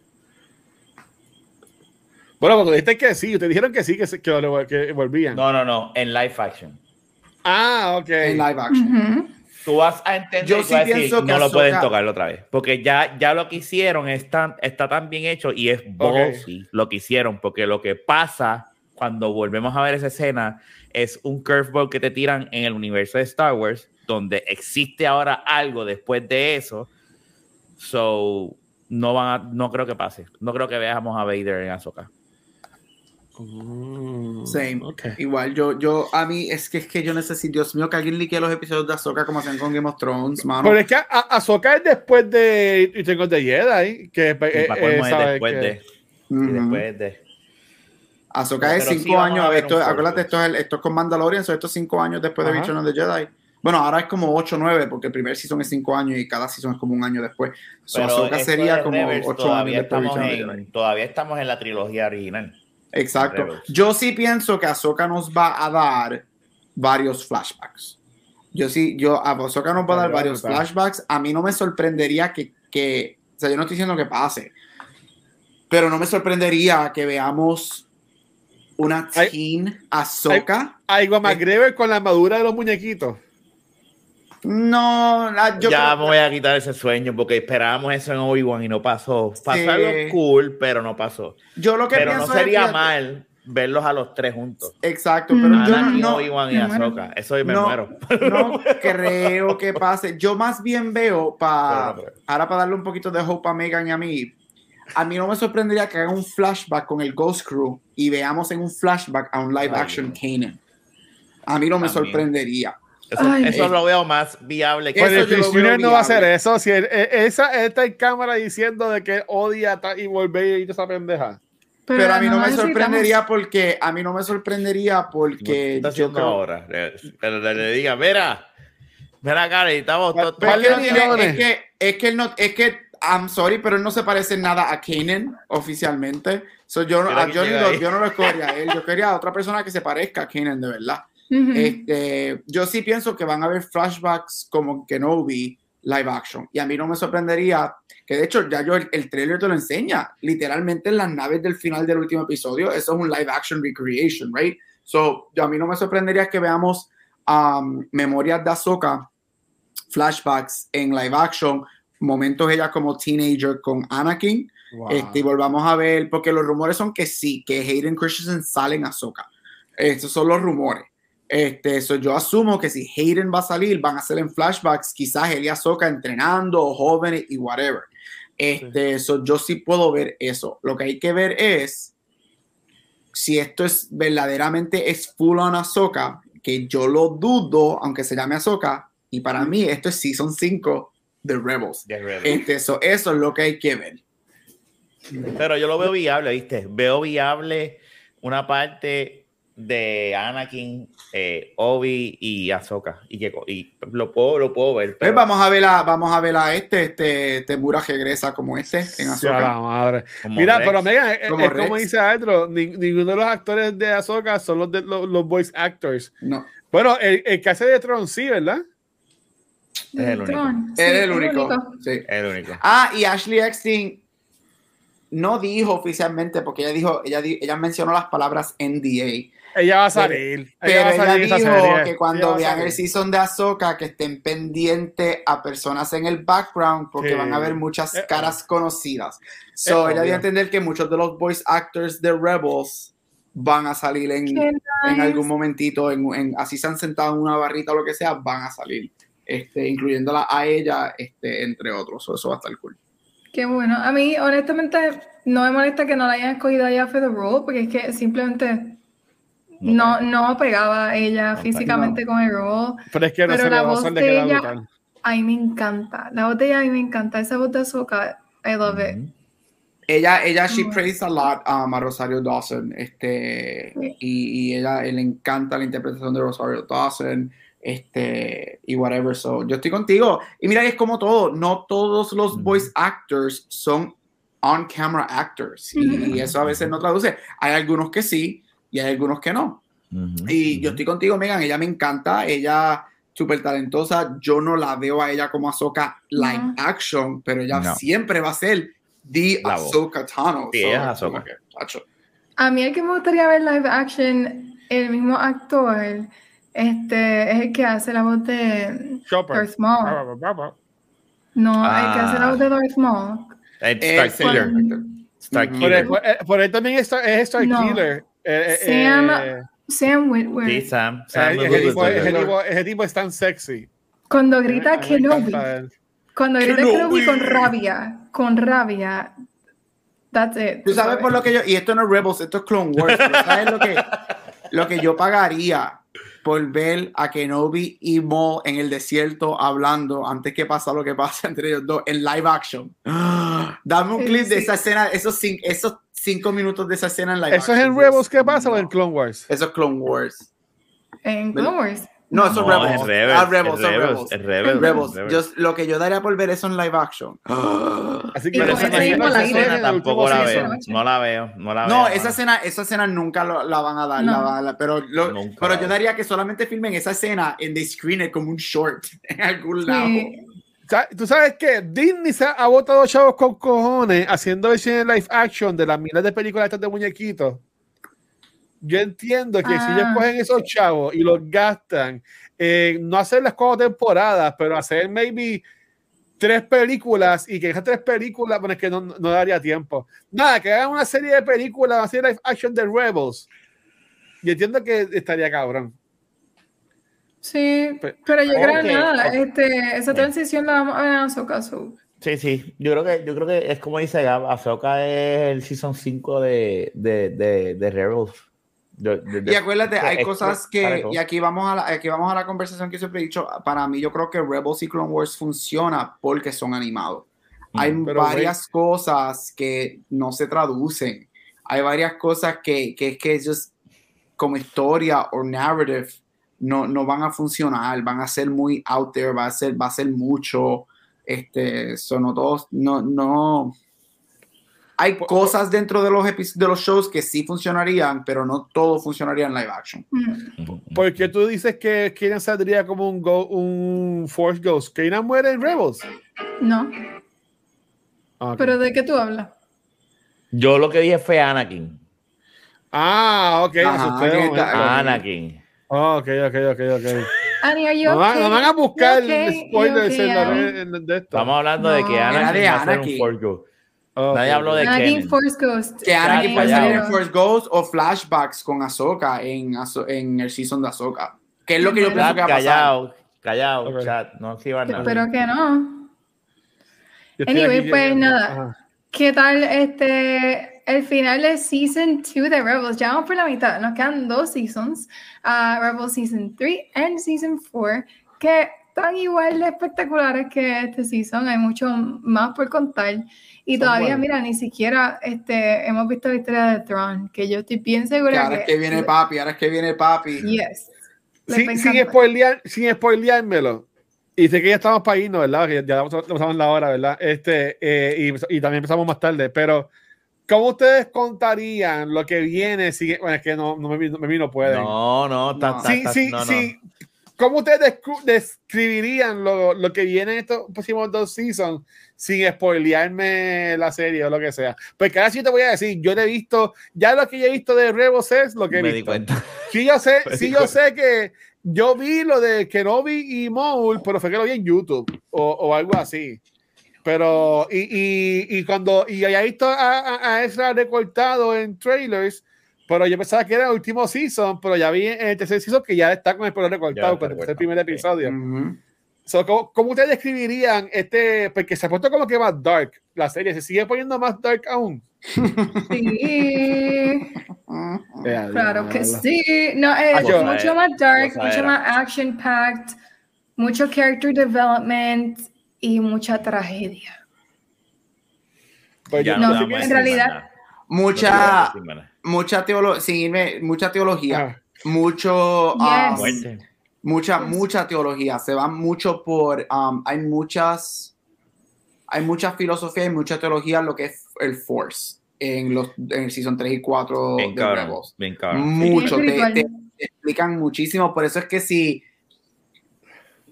Bueno, cuando dijiste que sí, te dijeron que sí, que, se- que, que volvían. No, no, no, en live action. Ah, ok. En live action. Tú vas a entender Yo sí vas a decir, pienso que no lo pueden Ahsoka- tocar otra vez. Porque ya, ya lo que hicieron está, está tan bien hecho y es ballsy lo que hicieron. Porque lo que pasa cuando volvemos a ver esa escena es un curveball que te tiran en el universo de Star Wars, donde existe ahora algo después de eso. So, no, van a- no creo que pase. No creo que veamos a Vader en Ahsoka. Mm, Same. ok. Igual, yo, yo, a mí, es que es que yo necesito, Dios mío, que alguien liquee los episodios de Ahsoka como hacen con Game of Thrones, mano. Pero es que Ahsoka es después de of the Jedi, que eh, eh, después que- de. y después de. Ahsoka es sí cinco años, a esto, acuérdate, esto es, el- esto es con Mandalorian, so esto es cinco años después de. Return of the Jedi. Bueno, ahora es como 8 o 9, porque el primer season es 5 años y cada season es como un año después. So, Ahsoka sería como Rebels 8 todavía años después estamos, en, todavía estamos en la trilogía original. Exacto. Yo sí pienso que Ahsoka nos va a dar varios flashbacks. Yo sí, yo, a Ahsoka nos va a dar varios flashbacks. A mí no me sorprendería que, que, o sea, yo no estoy diciendo que pase, pero no me sorprendería que veamos una teen Ahsoka. Ah, igual McGregor con la armadura de los muñequitos. No, la- yo ya creo- me voy a quitar ese sueño porque esperábamos eso en Obi-Wan y no pasó. Pasó Sí. algo cool, pero no pasó. yo lo que Pero pienso no es, sería mal verlos a los tres juntos. Exacto, pero Mm. yo no, Obi-Wan y me muero. Ahsoka. Eso me No. muero. no creo que pase. Yo más bien veo para no ahora para darle un poquito de hope a Megan y a mí. A mí no me sorprendería que hagan un flashback con el Ghost Crew y veamos en un flashback a un live Ay, action. Kanan. A mí no me También. sorprendería. Eso, Ay. eso lo veo más viable que Pues el Jr. no va a hacer eso. Si él- eh, esa está en cámara diciendo de que odia y volver y esa pendeja. Pero, a mí no, me sorprendería porque a mí no me sorprendería ¿Qué porque está yo creo- ahora? Le, le- le diga, mira, mira acá, necesitamos Pero Pero es que es que él no es que I'm sorry, pero él no se parece nada a Kanan oficialmente. So, yo, a Johnny llega lo- yo no lo escogería a él, yo quería a otra persona que se parezca a Kanan de verdad. Este, yo sí pienso que van a haber flashbacks como Kenobi live action. Y a mí no me sorprendería que, de hecho, ya yo el, el trailer te lo enseña. Literalmente en las naves del final del último episodio, eso es un live action recreation, right? So, yo, a mí no me sorprendería que veamos um, memorias de Ahsoka, flashbacks en live action, momentos ella como teenager con Anakin. Este, y volvamos a ver, porque los rumores son que sí, que Hayden Christensen sale en Ahsoka. Estos son los rumores. Este, so yo asumo que si Hayden va a salir, van a ser en flashbacks, quizás él y Ahsoka entrenando, o jóvenes y whatever. Este, so yo sí puedo ver eso. Lo que hay que ver es si esto es verdaderamente es full on Ahsoka, que yo lo dudo, aunque se llame Ahsoka, y para mí esto es Season 5 de Rebels. Get ready. Este, so eso es lo que hay que ver. Pero yo lo veo viable, ¿viste? Veo viable una parte de Anakin, eh, Obi y Ahsoka. Y, que, y lo, puedo, lo puedo ver. Pues vamos a ver a, vamos a ver a este, este, Temura regresa como este en Ahsoka. la madre. como Mira, Rex, pero Megan, es, Como es como Rex. dice Aldro, ni- ninguno de los actores de Ahsoka son los, de, los, los voice actors. No, Bueno, el, el que hace de Tron sí, ¿verdad? Es el único. Sí, es el único. Sí. el único. Ah, y Ashley Eckstein no dijo oficialmente, porque ella dijo, ella, ella mencionó las palabras NDA. Ella va a salir. Pero ella va a ella salir esa dijo serie. que Ella cuando vean el season de Ahsoka, que estén pendientes a personas en el background, porque Sí. van a ver muchas Eh, caras conocidas. So, eh, ella dio a entender que muchos de los voice actors de Rebels van a salir en, en algún momentito, en, en- así se han sentado en una barrita o lo que sea, van a salir, este, incluyéndola a ella, este, entre otros. So, eso va a estar cool. Qué bueno. A mí, honestamente, no me molesta que no la hayan escogido allá for the role, porque es que simplemente no, no pegaba ella No físicamente con el role. Pero es que no Pero se la le voz de ella- brutal. A mí me encanta. La voz de ella a mí me encanta. Esa voz de Ahsoka, I love it. Ujú. Ella, ella, she Mm. praised a lot um, a Rosario Dawson, este, y, y ella le encanta la interpretación de Rosario Dawson, este, y whatever, so, yo estoy contigo, y mira es como todo, no todos los voice actors son on-camera actors, y, y eso a veces no traduce, hay algunos que sí, y hay algunos que no, y yo estoy contigo, Megan, ella me encanta, ella súper talentosa, yo no la veo a ella como Ahsoka live No. action, pero ella No. siempre va a ser the La voz. Ahsoka Tano. Sí, so, Ahsoka. que, tacho. A mí el que me gustaría ver live action, el mismo actor, este, es el que hace la voz de Chopper. Darth Maul. No, el que hace la voz de Darth Maul. Eh, Él, Starkiller. sí. Starkiller. Por, por- por él también es, Star- es Star No. Killer. Eh, eh, Sam- eh, Sam Whitwer. Sí, Sam. eh, Sam ese, Witwer. tipo, ese tipo- ese tipo es tan sexy. Cuando grita Kenobi. Cuando grita Kenobi. Kenobi con rabia. Con rabia. That's it. Tú sabes por lo que yo, y esto no es Rebels, esto es Clone Wars, pero ¿sabes lo que, lo que yo pagaría por ver a Kenobi y Maul en el desierto hablando antes que pasa lo que pasa entre ellos dos en live action? Dame un Sí, clip de esa escena, esos, esos cinco minutos de esa escena en live ¿Eso es action. en Rebels qué Dios pasa o en. Clone Wars? Eso es Clone Wars. En Clone Wars. No, eso es No, Rebels. es Rebels. Ah, Rebels, es son Rebels. Es Rebels. Rebels. Rebels. Yo- lo que yo daría por ver eso en live action. Así Y Pero esa, escena tampoco la veo. No la veo. No la No, veo. esa escena, esa escena nunca lo- la van a dar, No. la van a dar, pero, lo- pero yo daría que solamente filmen esa escena en the screen como un short en algún lado. Sí. ¿Tú sabes qué? Disney se ha botado chavos con cojones haciendo versiones live action de las miles de películas estas de muñequitos. Yo entiendo que si ellos Ah. cogen esos chavos y los gastan, eh, no hacer las cuatro temporadas, pero hacer maybe tres películas y que esas tres películas, bueno, es que no, no daría tiempo. Nada, que hagan una serie de películas, una serie live action de Rebels. Y entiendo que estaría cabrón. Sí, Pe- pero yo creo que nada, ok. este, esa transición la vamos a ver en Ahsoka so. Sí, sí. Yo creo que, yo creo que es como dice Gab, Ahsoka es el season 5 de, de, de, de Rebels. Y acuérdate, hay cosas que, y aquí vamos, a la, aquí vamos a la conversación que siempre he dicho, para mí yo creo que Rebels y Clone Wars funciona porque son animados. Hay Mm, pero, varias cosas que no se traducen. Hay varias cosas que, que es que just como historia o narrative no, no van a funcionar, van a ser muy out there, va a ser, va a ser mucho, este, son no todos, no, no. Hay Por- cosas dentro de los, de los shows que sí funcionarían, pero no todo funcionaría en live action. Porque tú dices que Kanan saldría como un, go- un Force Ghost. Kanan muere en Rebels. No, Ah, pero ¿de qué tú hablas? Yo lo que dije fue Anakin. Ah, ok. Ajá, está- Anakin. Ah, ok, ok, ok, ok. Annie, are you No, van- okay? no van a buscar okay? spoilers You en la okay, en- de esto. Estamos hablando de que. Anakin de va a ser un. Force Ghost. Nadie habló de Anakin Kenan. Force Ghost. Que Anakin Callao. puede salir en Force Ghost o flashbacks con Ahsoka en, en el season de Ahsoka. Que es lo que yo pienso Chat, que va a pasar. Callao, callao, Ok. chat, no escriban nada. Pero que no. Anyway, pues nada. Ajá. ¿Qué tal este el final de Season 2 de Rebels? Ya vamos por la mitad. Nos quedan dos seasons. ah, Rebels Season 3 and Season 4. Que están igual de espectaculares que este season. Hay mucho más por contar. Y todavía, mira, ni siquiera este, hemos visto la historia de Tron. Que yo estoy bien Que segura ahora es que viene papi, ahora es que viene papi. Yes. Sin, sin, spoilear, sin spoileármelo. Y sé que ya estamos para irnos, ¿verdad? Que ya, pasamos la hora, ¿verdad? Este, eh, y, y también empezamos más tarde, pero ¿cómo ustedes contarían lo que viene? Si, bueno, es que no, no, me, no, me no pueden. No, no, ta- No. ta- sí, ta- sí, no, no. sí. ¿Cómo ustedes describirían lo, lo que viene en estos próximos dos seasons sin spoilearme la serie o lo que sea? Porque ahora sí te voy a decir, yo le he visto, ya lo que yo he visto de Rebels es lo que he Me di visto. cuenta. Sí, yo sé, Me sí, di yo cuenta. sé que yo vi lo de Kenobi y Maul, pero fue que lo vi en YouTube o, o algo así. Pero, y, y, y cuando, y había visto a, a, a Ezra recortado en trailers, pero yo pensaba que era el último season, pero ya vi en el tercer season que ya está con el pelo recortado, está con el primer episodio. So, ¿cómo, ¿Cómo ustedes describirían este? Porque se ha puesto como que más dark la serie, se sigue poniendo más dark aún. Sí, claro que sí. No, es mucho más dark, mucho más action packed, mucho character development y mucha tragedia. Pues no, a en realidad-. Mucha, No mucha teología, sin irme, mucha teología, mucho, um, Yes. Mucha, Yes. mucha teología. Se va mucho por, um, hay muchas, hay mucha filosofía y mucha teología en lo que es el Force en los, en el season 3 y 4 Bien de. Rebels. Bien cabrón. Mucho, Sí, te, te- te explican muchísimo. Por eso es que si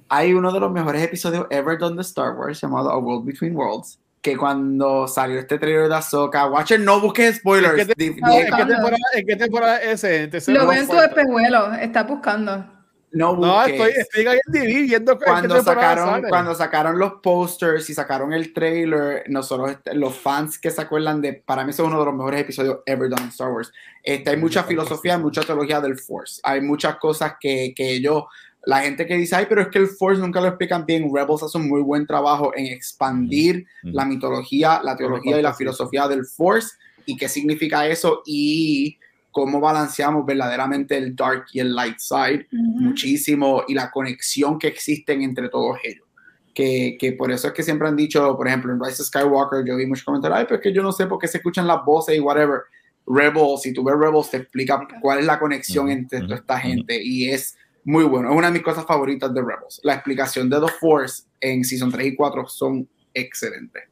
hay uno de los mejores episodios ever done de Star Wars llamado A World Between Worlds. Que cuando salió este trailer de Ahsoka, Watcher, no busques spoilers. ¿En qué Ah, di- ¿En qué temporada, en qué temporada es ese? Lo no, veo en tu espejuelo, está buscando. no No, estoy, estoy ahí en DVD viendo en qué cuando sacaron, sale. cuando sacaron los posters y sacaron el trailer, nosotros, los fans que se acuerdan de, para mí, es uno de los mejores episodios ever done en Star Wars. Este, hay mucha filosofía, mucha teología del Force. Hay muchas cosas que, que ellos, la gente que dice, ay, pero es que el Force nunca lo explican bien. Rebels hace un muy buen trabajo en expandir la mitología, la teología y la filosofía del Force y qué significa eso y cómo balanceamos verdaderamente el dark y el light side muchísimo y la conexión que existen entre todos ellos. Que, que por eso es que siempre han dicho, por ejemplo, en Rise of Skywalker, yo vi muchos comentarios, ay, pero es que yo no sé por qué se escuchan las voces y whatever. Rebels, si tú ves Rebels, te explica cuál es la conexión entre toda esta gente y es muy bueno. Es una de mis cosas favoritas de Rebels. La explicación de The Force en Season 3 y 4 son excelentes.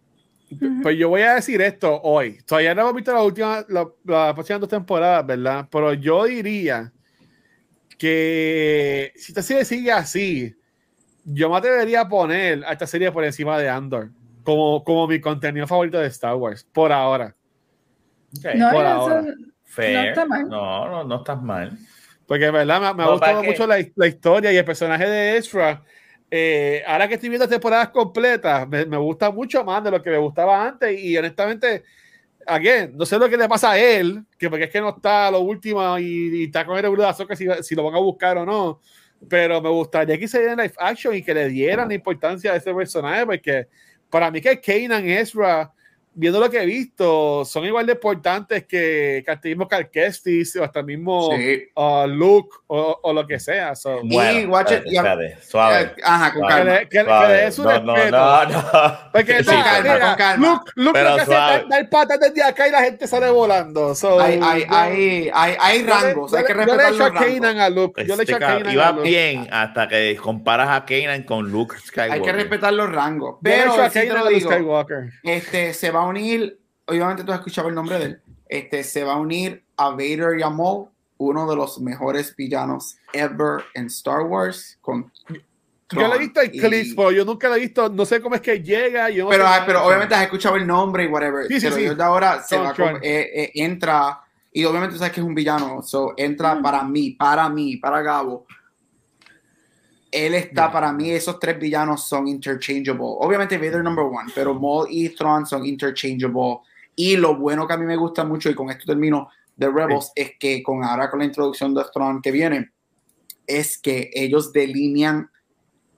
Pues yo voy a decir esto hoy. Todavía no hemos visto la última, la, las próximas dos temporadas, ¿verdad? Pero yo diría que si esta serie sigue así, yo me atrevería a poner a esta serie por encima de Andor como, como mi contenido favorito de Star Wars, por ahora. No, por eso- ahora. Fair. no está mal. No, no, no estás mal. Porque en verdad me, me ha No, gustado ¿para qué? mucho la, la historia y el personaje de Ezra. Eh, ahora que estoy viendo temporadas completas, me, me gusta mucho más de lo que me gustaba antes. Y honestamente, again, no sé lo que le pasa a él, que porque es que no está a lo último y, y está con el de Ahsoka si, si lo van a buscar o no. Pero me gustaría que se diera en live action y que le dieran la importancia a ese personaje, porque para mí que Kanan Ezra, viendo lo que he visto, son igual de importantes que, que hasta mismo Kestis o hasta mismo Sí. o Luke o, o lo que sea. So, Y watch it, espérate, ya- espérate, suave. Eh, Ajá, con calma. que, que suave. le des un no, no, respeto. no, no. Porque Sí, no, calma, mira, con calma. Luke, Luke Pero lo que hace suave. es dar, patas desde acá y la gente sale volando. So, Hay, hay, yo- hay, hay, hay rangos, hay yo que le- yo le respetar echo los a rangos. Kanan a Luke. Yo le echo Este a cabrón, Kanan a iba Luke. bien hasta que comparas a Kanan con Luke Skywalker. Hay que respetar los rangos. Yo le Pero echo a Kanan a Luke Skywalker. este, se va a unir, obviamente tú has escuchado el nombre de él, este, se va a unir a Vader y a Maul, uno de los mejores villanos ever en Star Wars. Con Yo le he visto en clips, pero yo nunca lo he visto. No sé cómo es que llega. Yo no pero, sé ah, pero obviamente has escuchado el nombre y whatever. Sí, sí, pero sí. yo de ahora se va Tron. eh, eh, entra y obviamente sabes que es un villano, so entra Mm. para mí, para mí, para Gabo. Él está Yeah. para mí, esos tres villanos son interchangeable. Obviamente Vader number one, pero Maul y Thrawn son interchangeable. Y lo bueno que a mí me gusta mucho, y con esto termino, de Rebels, es que con ahora con la introducción de Thrawn que viene, es que ellos delinean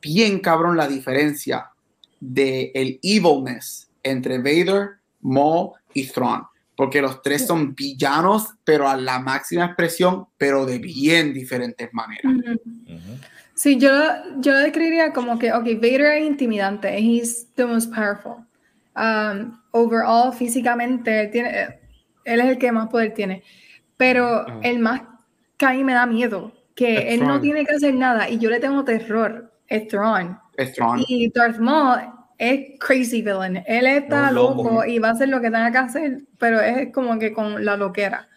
bien cabrón la diferencia de el evilness entre Vader, Maul y Thrawn. Porque los tres son villanos, pero a la máxima expresión, pero de bien diferentes maneras. Sí, yo, yo lo describiría como que, ok, Vader es intimidante, he's the most powerful. Um, overall, físicamente, él, tiene, él es el que más poder tiene. Pero Ajá. el más que a mí me da miedo, que él no Thrawn. tiene que hacer nada y yo le tengo terror, es Thrawn. Es Thrawn. Y Darth Maul es crazy villain. Él está loco y va a hacer lo que tenga que hacer, pero es como que con la loquera.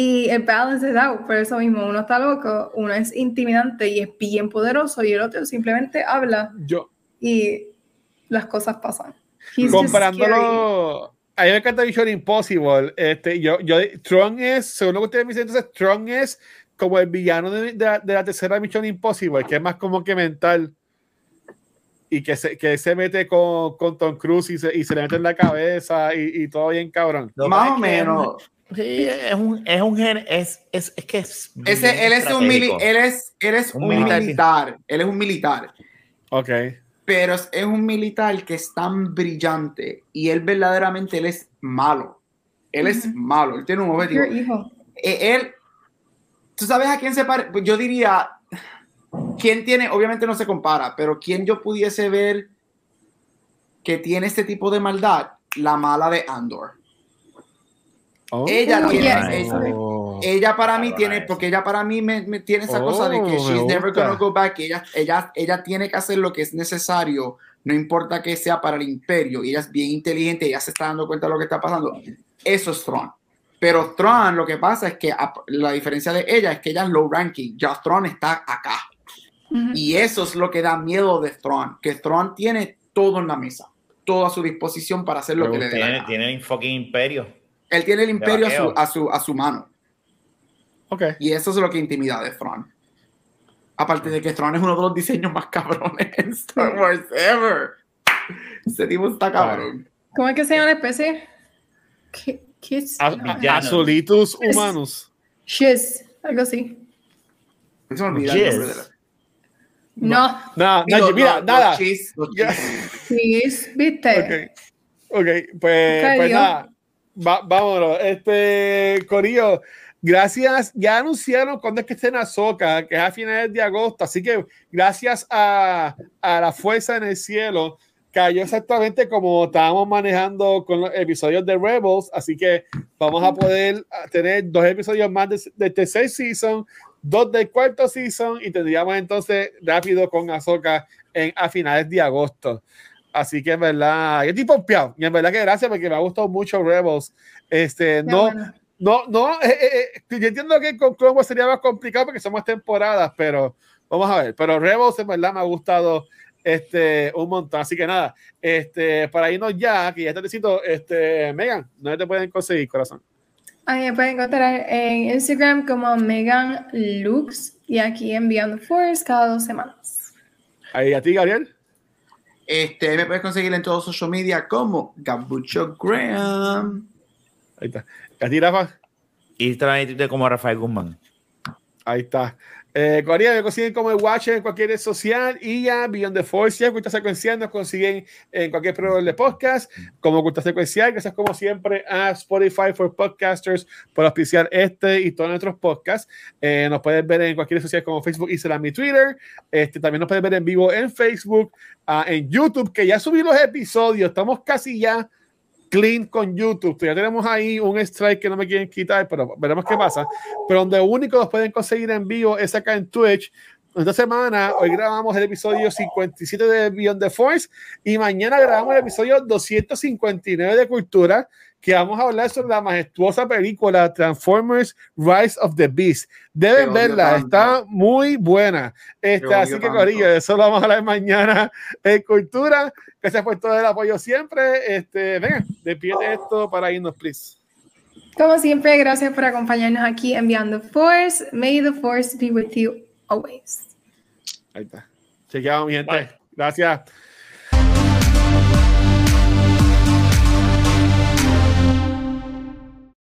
Y el balance es out, por eso mismo, uno está loco, uno es intimidante y es bien poderoso y el otro simplemente habla Yo, y las cosas pasan. He's comparándolo. A mí me encanta Mission Impossible. Este, yo, yo, Tron es, según lo que ustedes me dicen, entonces Tron es como el villano de, de la- de la tercera Mission Impossible, que es más como que mental. Y que se, que se mete con, con Tom Cruise y se, y se le mete en la cabeza y, y todo bien cabrón. Más o menos. Sí, es un, es un gen, es, es, es que es. Ese, él es un mili- él es, él es Un un militar. militar. Él es un militar. Ok. Pero es, es un militar que es tan brillante y él verdaderamente él es malo. Él es Ujú. malo, él tiene un objetivo. Hijo. Eh, él, ¿tú sabes a quién se parece? Yo diría, ¿quién tiene? Obviamente no se compara, pero ¿quién yo pudiese ver que tiene este tipo de maldad? La mala de Andor. Oh. Ella Oh, tiene, yes. ella, Oh. ella para mí tiene, esa. porque ella para mí me, me tiene esa cosa de que Oh, she's never gonna go back, ella, ella, ella tiene que hacer lo que es necesario, no importa que sea para el imperio, ella es bien inteligente, ella se está dando cuenta de lo que está pasando. Eso es Thrawn. Pero Thrawn, lo que pasa es que a- la diferencia de ella es que ella es low ranking, ya Thrawn está acá. Y eso es lo que da miedo de Thrawn, que Thrawn tiene todo en la mesa, todo a su disposición para hacer lo que le dé Tiene, tiene el fucking imperio. Él tiene el imperio a su, a, su, a su mano. Ok. Y eso es lo que intimida de Thrawn. Aparte de que Thrawn es uno de los diseños más cabrones en Star Wars ever. Ese tipo está cabrón. ¿Cómo es que se llama la especie? ¿Qué? A- No. a- Villanos. Azulitos humanos. Shiz, algo así. Se me olvida el nombre de la- No, Nada, Y los- nada, mira, los- nada. chis. Shiz, ¿viste? Ok, ok, pues, pues nada, Va- vámonos. Este, Corillo, gracias. Ya anunciaron cuándo es que esté en Azoka, que es a finales de agosto. Así que gracias a, a la fuerza en el cielo, cayó exactamente como estábamos manejando con los episodios de Rebels. Así que vamos a poder ah, tener dos episodios más de- del tercer season, dos del cuarto season, y tendríamos entonces rápido con Azoka en, a finales de agosto. Así que en verdad, yo estoy pompeado. Y en verdad que gracias porque me ha gustado mucho Rebels. Este, Qué no, bueno. no, no, eh, eh, eh, yo entiendo que con Clone Wars sería más complicado porque somos temporadas, pero vamos a ver. Pero Rebels en verdad me ha gustado este, un montón. Así que nada, este, para irnos ya, que ya te necesito, este, Megan, ¿dónde te pueden conseguir, corazón? Ahí me pueden encontrar en Instagram como Megan Lux y aquí en Beyond the Force cada dos semanas. Ahí a ti, Gabriel. Este, me puedes conseguir en todos social media como Gabucho Graham. Ahí está. ¿Y a ti, Rafa? Y transmitirte como Rafael Guzmán. Ahí está. Eh, Corea, me consiguen como el Watcher en cualquier red social y ya Beyond the Force, ya Cultura Secuencial, nos consiguen en cualquier programa de podcast como Cultura Secuencial. Gracias como siempre a Spotify for Podcasters por auspiciar este y todos nuestros podcasts. Eh, nos pueden ver en cualquier red social como Facebook, Instagram y Twitter. Este, también nos pueden ver en vivo en Facebook, ah, en YouTube, que ya subí los episodios. Estamos casi ya clean con YouTube. Ya tenemos ahí un strike que no me quieren quitar, pero veremos qué pasa. Pero donde único los pueden conseguir en vivo es acá en Twitch. Esta semana, hoy grabamos el episodio 57 de Beyond the Force y mañana grabamos el episodio 259 de Cultura, que vamos a hablar sobre la majestuosa película Transformers Rise of the Beast. Deben verla, tanto. está muy buena. Este, odio así que, tanto. Corillo, de eso lo vamos a hablar mañana en Cultura. Gracias por todo el apoyo siempre. Este, venga, despide esto para irnos, please. Como siempre, gracias por acompañarnos aquí en Beyond the Force. May the Force be with you always. Ahí está. Chequeado, mi gente. Bye. Gracias.